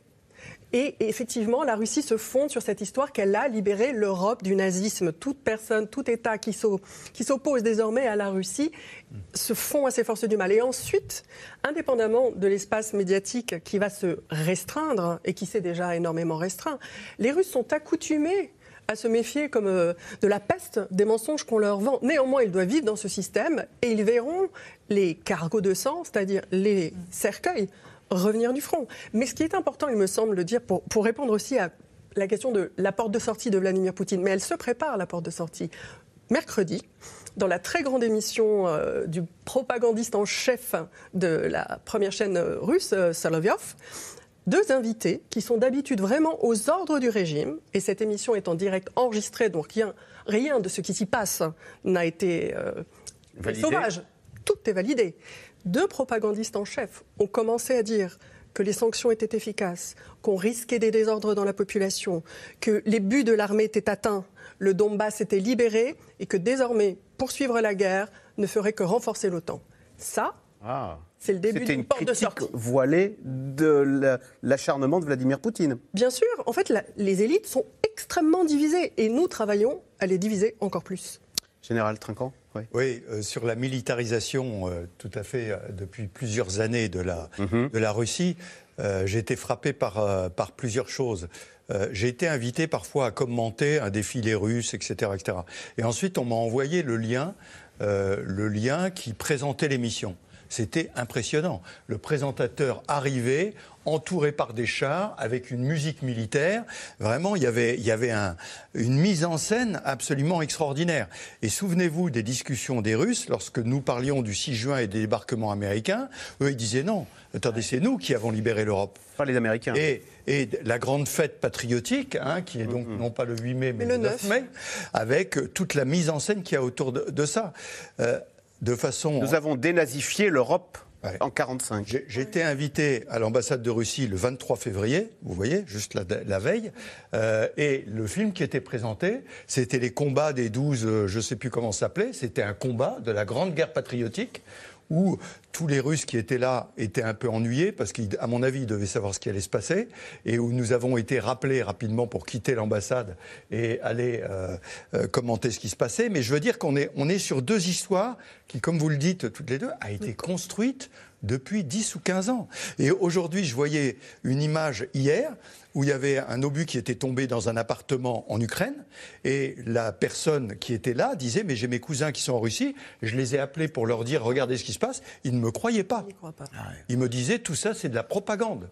Et effectivement, la Russie se fonde sur cette histoire qu'elle a libéré l'Europe du nazisme. Toute personne, tout État qui s'oppose désormais à la Russie se fond à ces forces du mal. Et ensuite, indépendamment de l'espace médiatique qui va se restreindre et qui s'est déjà énormément restreint, les Russes sont accoutumés à se méfier comme euh, de la peste des mensonges qu'on leur vend. Néanmoins, ils doivent vivre dans ce système et ils verront les cargos de sang, c'est-à-dire les cercueils, revenir du front. Mais ce qui est important, il me semble, de dire, pour, répondre aussi à la question de la porte de sortie de Vladimir Poutine, mais elle se prépare, la porte de sortie. Mercredi, dans la très grande émission euh, du propagandiste en chef de la première chaîne russe, euh, Solovyov, deux invités qui sont d'habitude vraiment aux ordres du régime, et cette émission est en direct enregistrée, donc rien, rien de ce qui s'y passe n'a été euh, sauvage. Tout est validé deux propagandistes en chef ont commencé à dire que les sanctions étaient efficaces, qu'on risquait des désordres dans la population, que les buts de l'armée étaient atteints, le Donbass était libéré et que désormais, poursuivre la guerre ne ferait que renforcer l'OTAN. Ça, ah. c'est le début d'une porte de sortie. voilée de l'acharnement de Vladimir Poutine. Bien sûr, en fait, les élites sont extrêmement divisées et nous travaillons à les diviser encore plus. Général Trinquant oui, euh, sur la militarisation, euh, tout à fait, euh, depuis plusieurs années de la, mhm. de la Russie, j'ai été frappé par, par plusieurs choses. j'ai été invité parfois à commenter un défilé russe, etc. etc. Et ensuite, on m'a envoyé le lien, le lien qui présentait l'émission. C'était impressionnant. Le présentateur arrivait entouré par des chars, avec une musique militaire. Vraiment, il y avait, il y avait une mise en scène absolument extraordinaire. Et souvenez-vous des discussions des Russes, lorsque nous parlions du 6 juin et des débarquements américains, eux, ils disaient non, attendez, c'est nous qui avons libéré l'Europe. Pas les Américains. Et, et la grande fête patriotique, hein, qui est donc mm-hmm. non pas le 8 mai, mais, le 9 mai, avec toute la mise en scène qu'il y a autour de, ça. Euh, de façon... Nous avons dénazifié l'Europe en 45. J'ai été invité à l'ambassade de Russie le 23 février, vous voyez, juste la, veille, euh, et le film qui était présenté, c'était les combats des 12, euh, je ne sais plus comment ça s'appelait, c'était un combat de la Grande Guerre patriotique où tous les Russes qui étaient là étaient un peu ennuyés parce qu'à mon avis, ils devaient savoir ce qui allait se passer et où nous avons été rappelés rapidement pour quitter l'ambassade et aller euh, commenter ce qui se passait. Mais je veux dire qu'on est, on est sur deux histoires qui, comme vous le dites toutes les deux, a été construite depuis 10 ou 15 ans. Et aujourd'hui, je voyais une image hier où il y avait un obus qui était tombé dans un appartement en Ukraine et la personne qui était là disait mais j'ai mes cousins qui sont en Russie, je les ai appelés pour leur dire regardez ce qui se passe, ils ne me croyaient pas. Ils me disaient tout ça c'est de la propagande.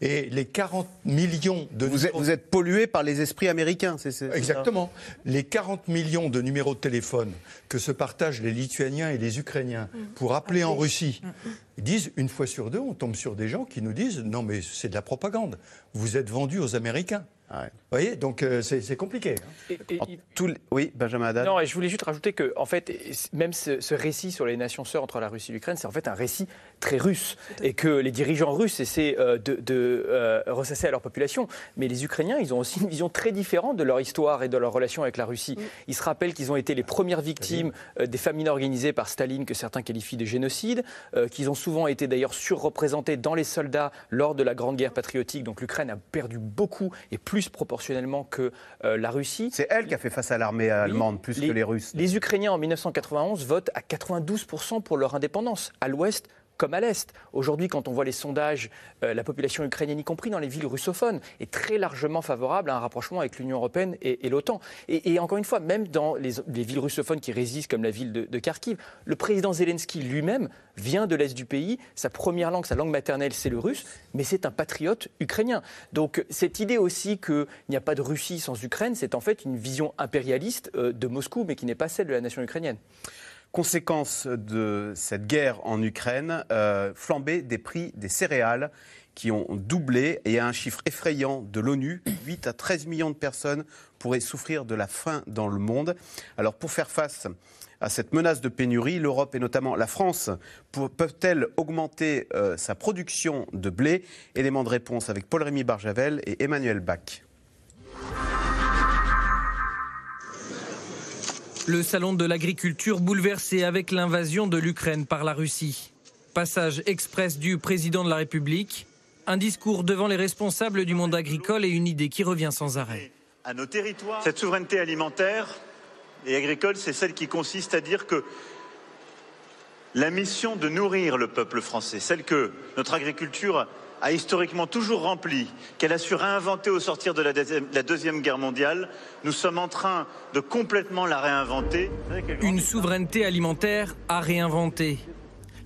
Et les 40 millions de... Vous, êtes, vous êtes pollué par les esprits américains, c'est Exactement. Les 40 millions de numéros de téléphone que se partagent les Lituaniens et les Ukrainiens mm. pour appeler en Russie, mm, mm. ils disent, une fois sur deux, on tombe sur des gens qui nous disent, non mais c'est de la propagande, vous êtes vendus aux Américains. Vous voyez, donc euh, c'est compliqué. Hein. Oui, Benjamin Haddad. Non, et je voulais juste rajouter que, en fait, même ce, récit sur les nations sœurs entre la Russie et l'Ukraine, c'est en fait un récit très russe. Et que les dirigeants russes essaient euh, de, de euh, ressasser à leur population. Mais les Ukrainiens, ils ont aussi une vision très différente de leur histoire et de leur relation avec la Russie. Ils se rappellent qu'ils ont été les premières victimes des famines organisées par Staline, que certains qualifient de génocide, qu'ils ont souvent été d'ailleurs surreprésentés dans les soldats lors de la Grande Guerre patriotique. Donc l'Ukraine a perdu beaucoup et plus proportionnellement que euh, la Russie. C'est elle qui a fait face à l'armée allemande plus que les Russes. Les Ukrainiens en 1991 votent à 92% pour leur indépendance. À l'ouest, comme à l'Est. Aujourd'hui, quand on voit les sondages, euh, la population ukrainienne, y compris dans les villes russophones, est très largement favorable à un rapprochement avec l'Union européenne et, l'OTAN. Et, encore une fois, même dans les, villes russophones qui résistent, comme la ville de, Kharkiv, le président Zelensky lui-même vient de l'Est du pays. Sa première langue, sa langue maternelle, c'est le russe, mais c'est un patriote ukrainien. Donc cette idée aussi qu'il n'y a pas de Russie sans Ukraine, c'est en fait une vision impérialiste euh, de Moscou, mais qui n'est pas celle de la nation ukrainienne. Conséquence de cette guerre en Ukraine, euh, flambée des prix des céréales qui ont doublé et à un chiffre effrayant de l'ONU, 8 à 13 millions de personnes pourraient souffrir de la faim dans le monde. Alors pour faire face à cette menace de pénurie, l'Europe et notamment la France peuvent-elles augmenter euh, sa production de blé? Élément de réponse avec Paul-Rémy Barjavel et Emmanuel Bach. Le salon de l'agriculture bouleversé avec l'invasion de l'Ukraine par la Russie. Passage express du président de la République, un discours devant les responsables du monde agricole et une idée qui revient sans arrêt. À nos territoires, cette souveraineté alimentaire et agricole, c'est celle qui consiste à dire que la mission de nourrir le peuple français, celle que notre agriculture a historiquement toujours rempli, qu'elle a su réinventer au sortir de la deuxième, Guerre mondiale, nous sommes en train de complètement la réinventer. Une souveraineté alimentaire à réinventer.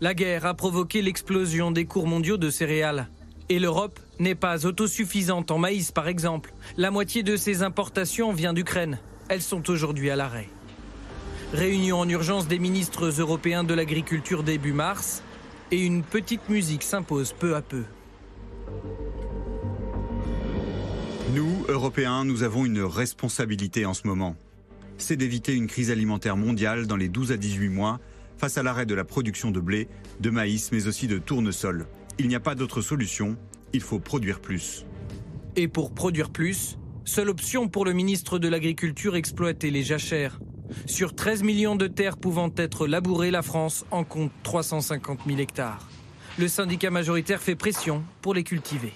La guerre a provoqué l'explosion des cours mondiaux de céréales. Et l'Europe n'est pas autosuffisante en maïs, par exemple. La moitié de ses importations vient d'Ukraine. Elles sont aujourd'hui à l'arrêt. Réunion en urgence des ministres européens de l'agriculture début mars. Et une petite musique s'impose peu à peu. Nous, Européens, nous avons une responsabilité en ce moment. C'est d'éviter une crise alimentaire mondiale dans les 12 à 18 mois face à l'arrêt de la production de blé, de maïs, mais aussi de tournesol. Il n'y a pas d'autre solution, il faut produire plus. Et pour produire plus, seule option pour le ministre de l'Agriculture exploiter les jachères. Sur 13 millions de terres pouvant être labourées, la France en compte 350 000 hectares. Le syndicat majoritaire fait pression pour les cultiver.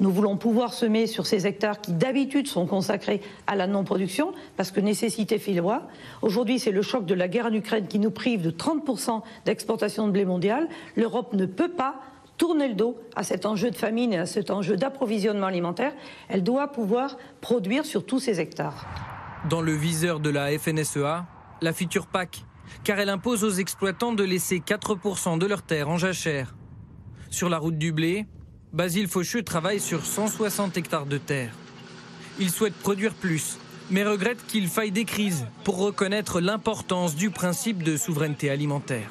Nous voulons pouvoir semer sur ces hectares qui d'habitude sont consacrés à la non-production, parce que nécessité fait loi. Aujourd'hui, c'est le choc de la guerre en Ukraine qui nous prive de 30% d'exportation de blé mondial. L'Europe ne peut pas tourner le dos à cet enjeu de famine et à cet enjeu d'approvisionnement alimentaire. Elle doit pouvoir produire sur tous ces hectares. Dans le viseur de la FNSEA, la future PAC car elle impose aux exploitants de laisser 4% de leurs terres en jachère. Sur la route du blé, Basile Faucheux travaille sur 160 hectares de terre. Il souhaite produire plus, mais regrette qu'il faille des crises pour reconnaître l'importance du principe de souveraineté alimentaire.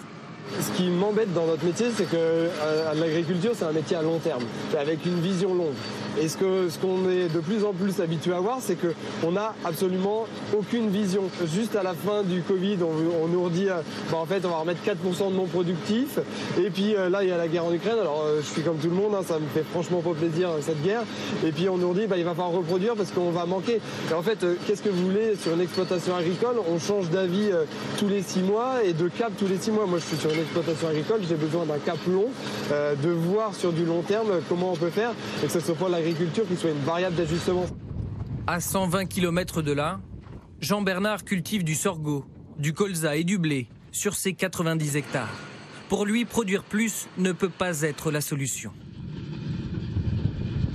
Ce qui m'embête dans notre métier, c'est que euh, l'agriculture, c'est un métier à long terme, avec une vision longue. Et ce qu'on ce est de plus en plus habitué à voir, c'est qu'on n'a absolument aucune vision. Juste à la fin du Covid, on, nous redit, euh, bah, en fait, on va remettre 4% de non productifs. Et puis euh, là, il y a la guerre en Ukraine. Alors, je suis comme tout le monde, hein, ça me fait franchement pas plaisir cette guerre. Et puis on nous dit, bah, il va falloir reproduire parce qu'on va manquer. Et en fait, qu'est-ce que vous voulez sur une exploitation agricole? On change d'avis tous les six mois et de cap tous les six mois. Moi, je suis sur une exploitation agricole, j'ai besoin d'un cap long, de voir sur du long terme comment on peut faire et que ce soit pas la qui soit une variable d'ajustement. À 120 km de là, Jean Bernard cultive du sorgho, du colza et du blé sur ses 90 hectares. Pour lui, produire plus ne peut pas être la solution.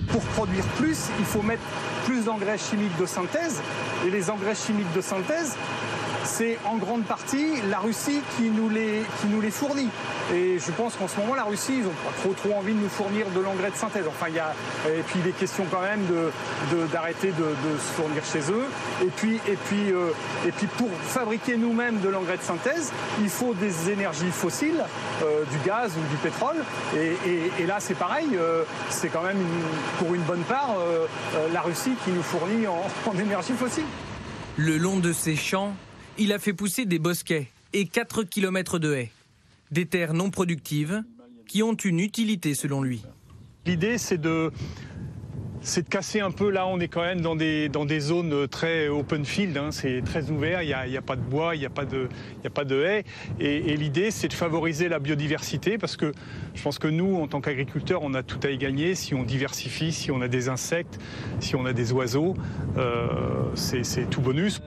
Pour produire plus, il faut mettre plus d'engrais chimiques de synthèse. Et les engrais chimiques de synthèse, c'est en grande partie la Russie qui nous les, fournit. Et je pense qu'en ce moment, la Russie, ils n'ont pas trop, trop envie de nous fournir de l'engrais de synthèse. Enfin, il y a, et puis des questions quand même d'arrêter de, de, se fournir chez eux. Et puis, et puis, euh, et puis pour fabriquer nous-mêmes de l'engrais de synthèse, il faut des énergies fossiles, euh, du gaz ou du pétrole. Et, là, c'est pareil, euh, c'est quand même pour une bonne part la Russie qui nous fournit en, <laughs> en énergie fossile. Le long de ces champs, il a fait pousser des bosquets et 4 km de haies. Des terres non productives qui ont une utilité selon lui. L'idée, c'est de, c'est de casser un peu. Là, on est quand même dans des, zones très open field. Hein. c'est très ouvert. Il n'y a, a, pas de bois, il n'y a, pas de, a pas de haies. Et, l'idée, c'est de favoriser la biodiversité parce que je pense que nous, en tant qu'agriculteurs, on a tout à y gagner si on diversifie, si on a des insectes, si on a des oiseaux. Euh, c'est tout bonus.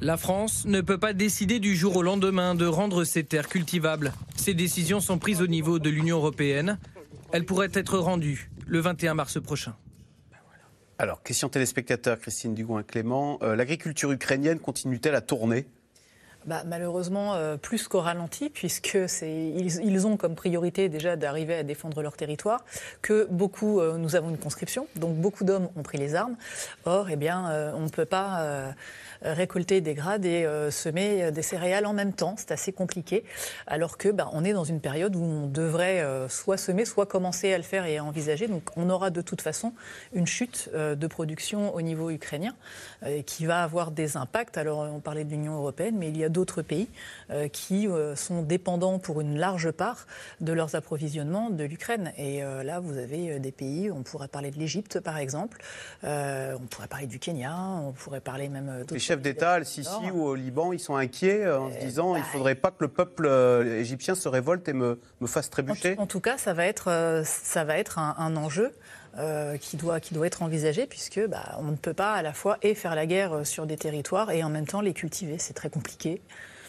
La France ne peut pas décider du jour au lendemain de rendre ses terres cultivables. Ces décisions sont prises au niveau de l'Union européenne. Elles pourraient être rendues le 21 mars prochain. Alors, question téléspectateur, Christine Dugoin-Clément. Euh, l'agriculture ukrainienne continue-t-elle à tourner? Bah, malheureusement, euh, plus qu'au ralenti, puisque ils, ils, ont comme priorité déjà d'arriver à défendre leur territoire, que beaucoup, euh, nous avons une conscription, donc beaucoup d'hommes ont pris les armes. Or, eh bien, on ne peut pas récolter des grades et euh, semer euh, des céréales en même temps. C'est assez compliqué. Alors que bah, on est dans une période où on devrait euh, soit semer, soit commencer à le faire et à envisager. Donc on aura de toute façon une chute de production au niveau ukrainien qui va avoir des impacts. Alors on parlait de l'Union européenne, mais il y a d'autres pays qui sont dépendants pour une large part de leurs approvisionnements de l'Ukraine. Et là, vous avez des pays, on pourrait parler de l'Égypte par exemple, on pourrait parler du Kenya, on pourrait parler même d'autres chefs d'État, al Sisi ou au Liban, ils sont inquiets euh, en se disant il ne faudrait pas que le peuple euh, égyptien se révolte et me, me fasse trébucher en, tout cas, ça va être, euh, ça va être un, enjeu. qui, doit, qui doit être envisagé, puisque bah, on ne peut pas à la fois et faire la guerre sur des territoires et en même temps les cultiver. C'est très compliqué.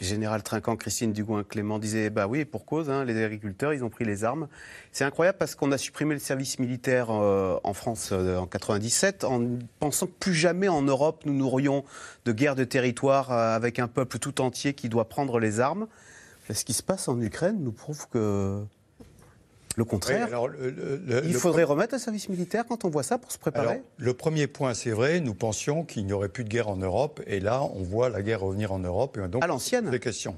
Général Trinquant, Christine Dugouin-Clément disait bah oui, pour cause, hein, les agriculteurs, ils ont pris les armes. C'est incroyable parce qu'on a supprimé le service militaire euh, en France euh, en 97 en pensant que plus jamais en Europe nous n'aurions de guerre de territoire euh, avec un peuple tout entier qui doit prendre les armes. Ce qui se passe en Ukraine nous prouve que le contraire. il faudrait remettre un service militaire quand on voit ça pour se préparer Le premier point, c'est vrai, nous pensions qu'il n'y aurait plus de guerre en Europe, et là, on voit la guerre revenir en Europe. Et donc, à l'ancienne questions.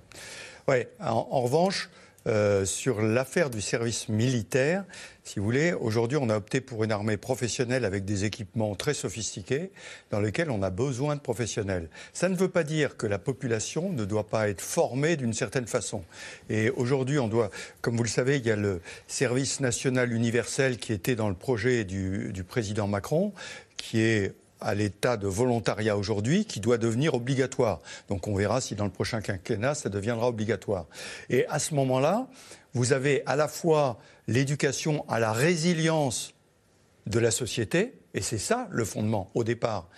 Oui, en revanche, euh, sur l'affaire du service militaire, si vous voulez, aujourd'hui, on a opté pour une armée professionnelle avec des équipements très sophistiqués dans lesquels on a besoin de professionnels. Ça ne veut pas dire que la population ne doit pas être formée d'une certaine façon. Et aujourd'hui, on doit, comme vous le savez, il y a le service national universel qui était dans le projet du, du président Macron, qui est à l'état de volontariat aujourd'hui qui doit devenir obligatoire. Donc on verra si dans le prochain quinquennat ça deviendra obligatoire. Et à ce moment-là, vous avez à la fois l'éducation à la résilience de la société, et c'est ça le fondement au départ,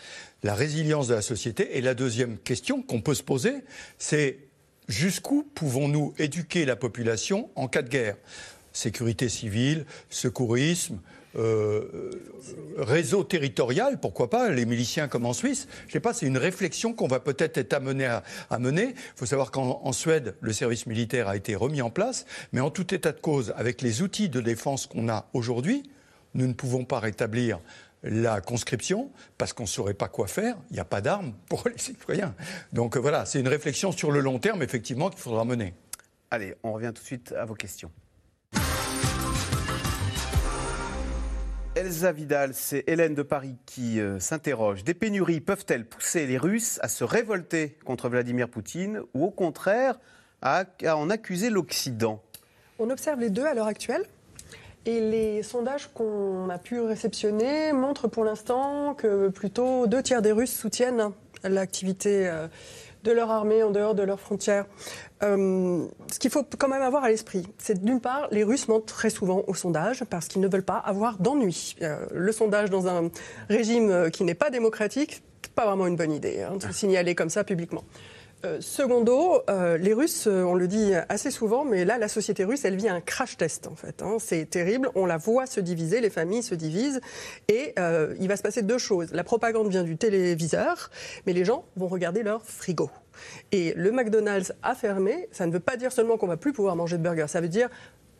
la résilience de la société. Et la deuxième question qu'on peut se poser, c'est jusqu'où pouvons-nous éduquer la population en cas de guerre? Sécurité civile, secourisme, euh, réseau territorial, pourquoi pas, les miliciens comme en Suisse. Je ne sais pas, c'est une réflexion qu'on va peut-être être amené à, à mener. Il faut savoir qu'en Suède, le service militaire a été remis en place, mais en tout état de cause, avec les outils de défense qu'on a aujourd'hui, nous ne pouvons pas rétablir la conscription parce qu'on ne saurait pas quoi faire. Il n'y a pas d'armes pour <laughs> les citoyens. Donc voilà, c'est une réflexion sur le long terme, effectivement, qu'il faudra mener. Allez, on revient tout de suite à vos questions. Elsa Vidal, c'est Hélène de Paris qui euh, s'interroge. Des pénuries peuvent-elles pousser les Russes à se révolter contre Vladimir Poutine ou au contraire à, en accuser l'Occident? On observe les deux à l'heure actuelle. Et les sondages qu'on a pu réceptionner montrent pour l'instant que plutôt deux tiers des Russes soutiennent l'activité euh, de leur armée en dehors de leurs frontières. Euh, ce qu'il faut quand même avoir à l'esprit, c'est d'une part, les Russes mentent très souvent au sondage parce qu'ils ne veulent pas avoir d'ennui. Euh, le sondage dans un régime qui n'est pas démocratique, pas vraiment une bonne idée hein, de signaler comme ça publiquement. Euh, secondo, euh, les Russes, euh, on le dit assez souvent, mais là, la société russe, elle vit un crash test, en fait. Hein. C'est terrible. On la voit se diviser, les familles se divisent. Et il va se passer deux choses. La propagande vient du téléviseur, mais les gens vont regarder leur frigo. Et le McDonald's a fermé, ça ne veut pas dire seulement qu'on va plus pouvoir manger de burgers, ça veut dire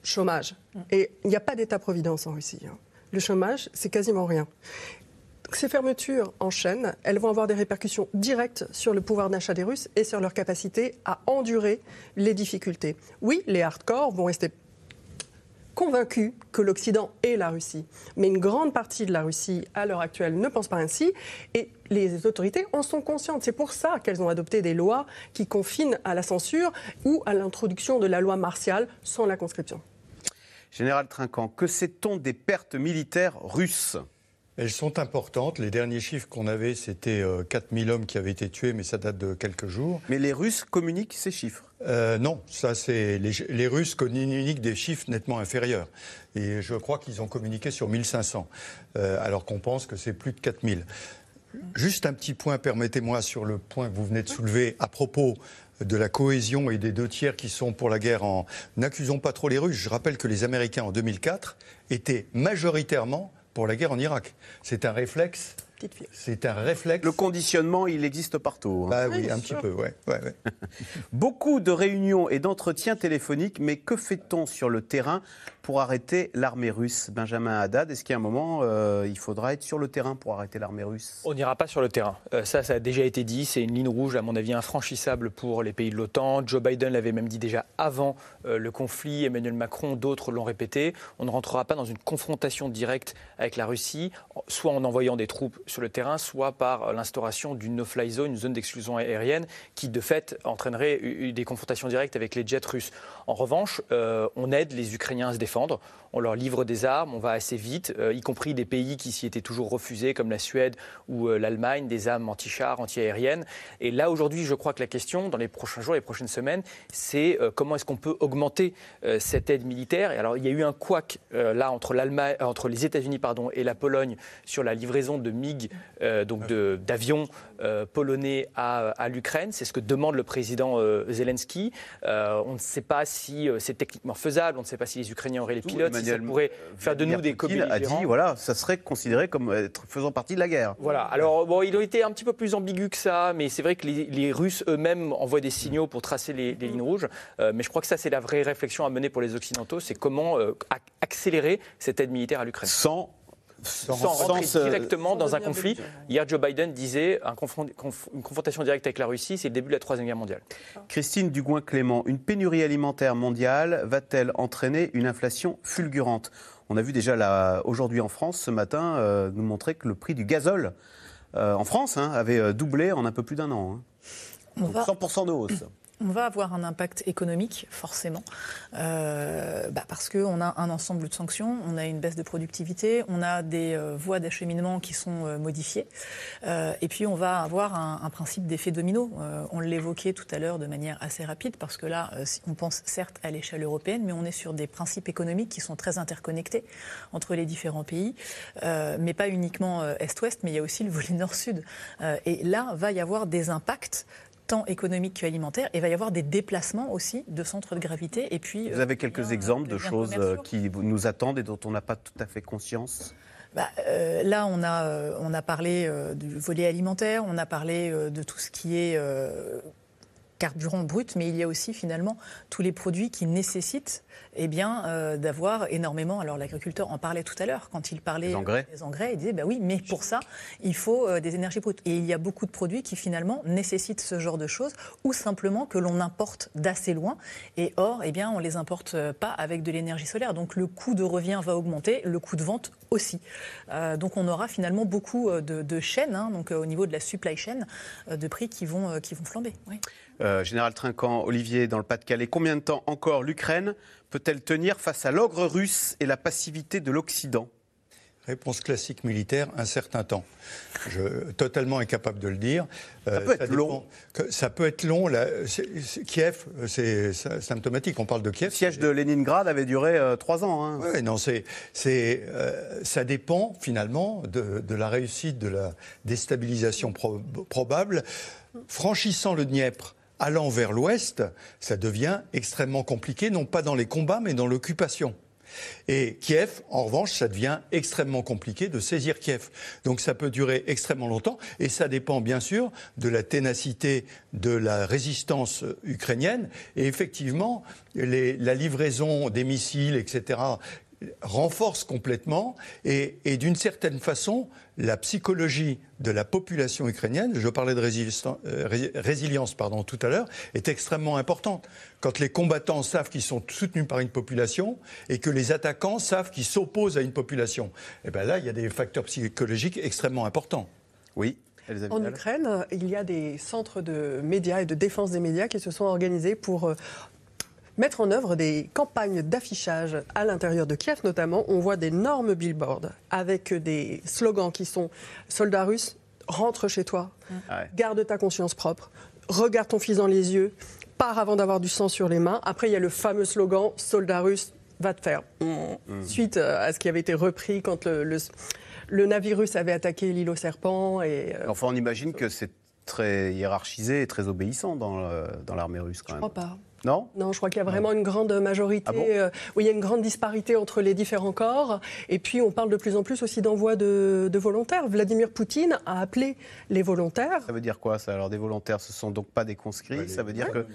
chômage. Et il n'y a pas d'État-providence en Russie. Hein. Le chômage, c'est quasiment rien ces fermetures en chaîne, elles vont avoir des répercussions directes sur le pouvoir d'achat des Russes et sur leur capacité à endurer les difficultés. Oui, les hardcore vont rester convaincus que l'Occident est la Russie. Mais une grande partie de la Russie, à l'heure actuelle, ne pense pas ainsi. Et les autorités en sont conscientes. C'est pour ça qu'elles ont adopté des lois qui confinent à la censure ou à l'introduction de la loi martiale sans la conscription. Général Trinquant, que sait-on des pertes militaires russes? Elles sont importantes. Les derniers chiffres qu'on avait, c'était 4000 euh, hommes qui avaient été tués, mais ça date de quelques jours. Mais les Russes communiquent ces chiffres? Euh, Non, ça c'est les, Russes communiquent des chiffres nettement inférieurs. Et je crois qu'ils ont communiqué sur 1500, euh, alors qu'on pense que c'est plus de 4000. Juste un petit point, permettez-moi, sur le point que vous venez de soulever à propos de la cohésion et des deux tiers qui sont pour la guerre en... N'accusons pas trop les Russes. Je rappelle que les Américains en 2004 étaient majoritairement pour la guerre en Irak. C'est un réflexe. C'est un réflexe. Le conditionnement, il existe partout. Hein. Bah oui, un petit peu, ouais. <laughs> Beaucoup de réunions et d'entretiens téléphoniques, mais que fait-on sur le terrain? Pour arrêter l'armée russe Benjamin Haddad, est-ce qu'à un moment, euh, il faudra être sur le terrain pour arrêter l'armée russe? On n'ira pas sur le terrain. Euh, ça, ça a déjà été dit. C'est une ligne rouge, à mon avis, infranchissable pour les pays de l'OTAN. Joe Biden l'avait même dit déjà avant euh, le conflit. Emmanuel Macron, d'autres l'ont répété. On ne rentrera pas dans une confrontation directe avec la Russie, soit en envoyant des troupes sur le terrain, soit par l'instauration d'une no-fly zone, une zone d'exclusion aérienne, qui de fait entraînerait des confrontations directes avec les jets russes. En revanche, on aide les Ukrainiens à se défendre défendre on leur livre des armes, on va assez vite, euh, y compris des pays qui s'y étaient toujours refusés, comme la Suède ou euh, l'Allemagne, des armes anti-chars, anti-aériennes. Et là, aujourd'hui, je crois que la question, dans les prochains jours, les prochaines semaines, c'est euh, comment est-ce qu'on peut augmenter cette aide militaire? Et alors, il y a eu un couac là entre, entre les États-Unis pardon, et la Pologne sur la livraison de MiG, donc d'avions polonais à, à l'Ukraine. C'est ce que demande le président Zelensky. on ne sait pas si c'est techniquement faisable, on ne sait pas si les Ukrainiens les pilotes, ça pourrait faire de nous des commis a dit, voilà, ça serait considéré comme être faisant partie de la guerre. Voilà. Alors, bon, il a été un petit peu plus ambigu que ça, mais c'est vrai que les, Russes eux-mêmes envoient des signaux pour tracer les, lignes rouges. Euh, mais je crois que ça, c'est la vraie réflexion à mener pour les Occidentaux, c'est comment euh, accélérer cette aide militaire à l'Ukraine. Sans sans, rentrer directement dans un conflit. Hier, Joe Biden disait un une confrontation directe avec la Russie, c'est le début de la Troisième Guerre mondiale. Christine Dugouin-Clément, une pénurie alimentaire mondiale va-t-elle entraîner une inflation fulgurante? On a vu déjà aujourd'hui en France, ce matin, euh, nous montrer que le prix du gazole euh, en France hein, avait euh, doublé en un peu plus d'un an. Hein. 100% de hausse on va avoir un impact économique, forcément, euh, bah parce qu'on a un ensemble de sanctions, on a une baisse de productivité, on a des euh, voies d'acheminement qui sont euh, modifiées, et puis on va avoir un, principe d'effet domino. on l'évoquait tout à l'heure de manière assez rapide, parce que là, on pense certes à l'échelle européenne, mais on est sur des principes économiques qui sont très interconnectés entre les différents pays, mais pas uniquement Est-Ouest, mais il y a aussi le volet Nord-Sud. et là, va y avoir des impacts tant économique qu'alimentaire. Et il va y avoir des déplacements aussi de centres de gravité. Et puis, Vous avez quelques euh, exemples de choses euh, qui nous attendent et dont on n'a pas tout à fait conscience? Bah, euh, là, on a, on a parlé du volet alimentaire, on a parlé de tout ce qui est carburant brut, mais il y a aussi finalement tous les produits qui nécessitent eh bien, euh, d'avoir énormément. Alors l'agriculteur en parlait tout à l'heure quand il parlait des engrais. des engrais, il disait bah oui, mais pour ça il faut euh, des énergies brutes. Et il y a beaucoup de produits qui finalement nécessitent ce genre de choses, ou simplement que l'on importe d'assez loin. Et or, eh bien, on les importe euh, pas avec de l'énergie solaire. Donc le coût de revient va augmenter, le coût de vente aussi. donc on aura finalement beaucoup de, chaînes, hein, donc au niveau de la supply chain, de prix qui vont qui vont flamber. Oui. Euh, Général Trinquant, Olivier, dans le Pas-de-Calais, combien de temps encore l'Ukraine peut-elle tenir face à l'ogre russe et la passivité de l'Occident? Réponse classique militaire, un certain temps. Je, totalement incapable de le dire. Ça euh, peut être long. ça peut être long. Kiev, c'est symptomatique. On parle de Kiev. Le siège de Leningrad avait duré euh, trois ans. Hein. Oui, non, c'est, ça dépend finalement de, la réussite de la déstabilisation probable. Franchissant le Dniepr, allant vers l'ouest, ça devient extrêmement compliqué, non pas dans les combats, mais dans l'occupation. Et Kiev, en revanche, ça devient extrêmement compliqué de saisir Kiev. Donc ça peut durer extrêmement longtemps et ça dépend bien sûr de la ténacité de la résistance ukrainienne. Et effectivement, la livraison des missiles, etc., renforce complètement et, d'une certaine façon, la psychologie de la population ukrainienne, je parlais de euh, résilience pardon, tout à l'heure, est extrêmement importante. Quand les combattants savent qu'ils sont soutenus par une population et que les attaquants savent qu'ils s'opposent à une population, et eh bien là, il y a des facteurs psychologiques extrêmement importants. Oui. En Ukraine, il y a des centres de médias et de défense des médias qui se sont organisés pour euh, mettre en œuvre des campagnes d'affichage à l'intérieur de Kiev notamment. On voit d'énormes billboards avec des slogans qui sont soldats russes, rentre chez toi, ah garde ta conscience propre, regarde ton fils dans les yeux, pars avant d'avoir du sang sur les mains. Après, il y a le fameux slogan soldat russe, va te faire. Mm. Suite à ce qui avait été repris quand le, le, navire russe avait attaqué l'île aux serpents. Et, euh, enfin, on imagine que c'est très hiérarchisé et très obéissant dans l'armée russe quand même. Je crois pas. Non? Non, je crois qu'il y a vraiment une grande majorité, ah euh, où il y a une grande disparité entre les différents corps. Et puis, on parle de plus en plus aussi d'envoi de, volontaires. Vladimir Poutine a appelé les volontaires. Ça veut dire quoi, ça? Alors, des volontaires, ce ne sont donc pas des conscrits Ça veut dire que.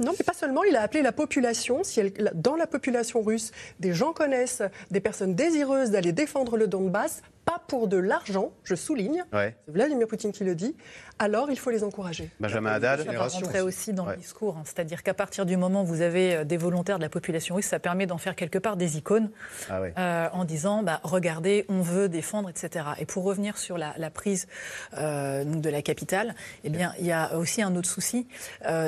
Non, mais pas seulement. Il a appelé la population. Si elle, dans la population russe, des gens connaissent des personnes désireuses d'aller défendre le Donbass, pas pour de l'argent, je souligne, c'est Vladimir Poutine qui le dit, alors il faut les encourager. Benjamin Haddad. Ça va rentrer aussi dans le discours, hein. c'est-à-dire qu'à partir du moment où vous avez euh, des volontaires de la population russe, ça permet d'en faire quelque part des icônes ah euh, en disant, bah, regardez, on veut défendre, etc. Et pour revenir sur la, prise euh, de la capitale, eh bien, il y a aussi un autre souci,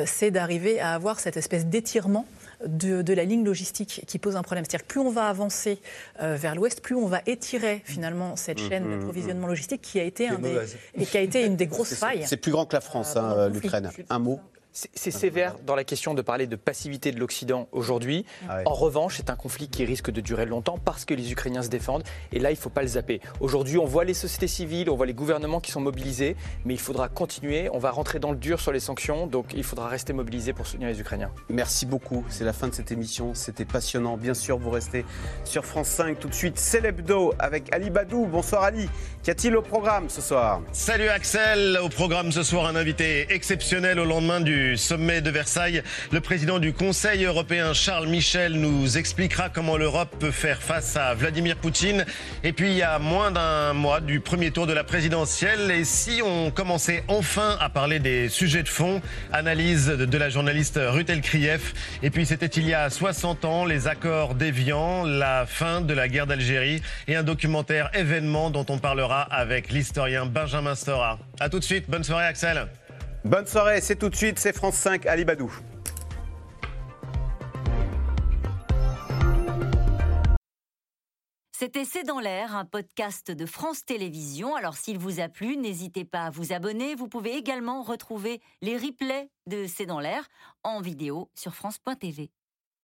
c'est d'arriver à avoir cette espèce d'étirement de, la ligne logistique qui pose un problème. C'est-à-dire que plus on va avancer euh, vers l'ouest, plus on va étirer finalement cette chaîne mmh, d'approvisionnement mmh. logistique qui a été, un des, et qui a été une des <laughs> grosses failles. C'est plus grand que la France, euh, hein, l'Ukraine. Un mot c'est sévère dans la question de parler de passivité de l'Occident aujourd'hui. Ah en revanche, c'est un conflit qui risque de durer longtemps parce que les Ukrainiens se défendent. Et là, il ne faut pas le zapper. Aujourd'hui, on voit les sociétés civiles, on voit les gouvernements qui sont mobilisés, mais il faudra continuer. On va rentrer dans le dur sur les sanctions, donc il faudra rester mobilisé pour soutenir les Ukrainiens. Merci beaucoup. C'est la fin de cette émission. C'était passionnant. Bien sûr, vous restez sur France 5 tout de suite. C'est l'hebdo avec Ali Badou. Bonsoir Ali. Qu'y a-t-il au programme ce soir? Salut Axel. Au programme ce soir, un invité exceptionnel au lendemain sommet de Versailles. Le président du Conseil européen, Charles Michel, nous expliquera comment l'Europe peut faire face à Vladimir Poutine. Et puis, il y a moins d'un mois du premier tour de la présidentielle. Et si on commençait enfin à parler des sujets de fond, analyse de la journaliste Ruth Elkrief. Et puis, c'était il y a 60 ans, les accords d'Évian, la fin de la guerre d'Algérie et un documentaire événement dont on parlera avec l'historien Benjamin Stora. A tout de suite. Bonne soirée, Axel. Bonne soirée, c'est tout de suite, c'est France 5, Ali Badou. C'était C'est dans l'air, un podcast de France Télévisions. Alors s'il vous a plu, n'hésitez pas à vous abonner. Vous pouvez également retrouver les replays de C'est dans l'air en vidéo sur France.tv.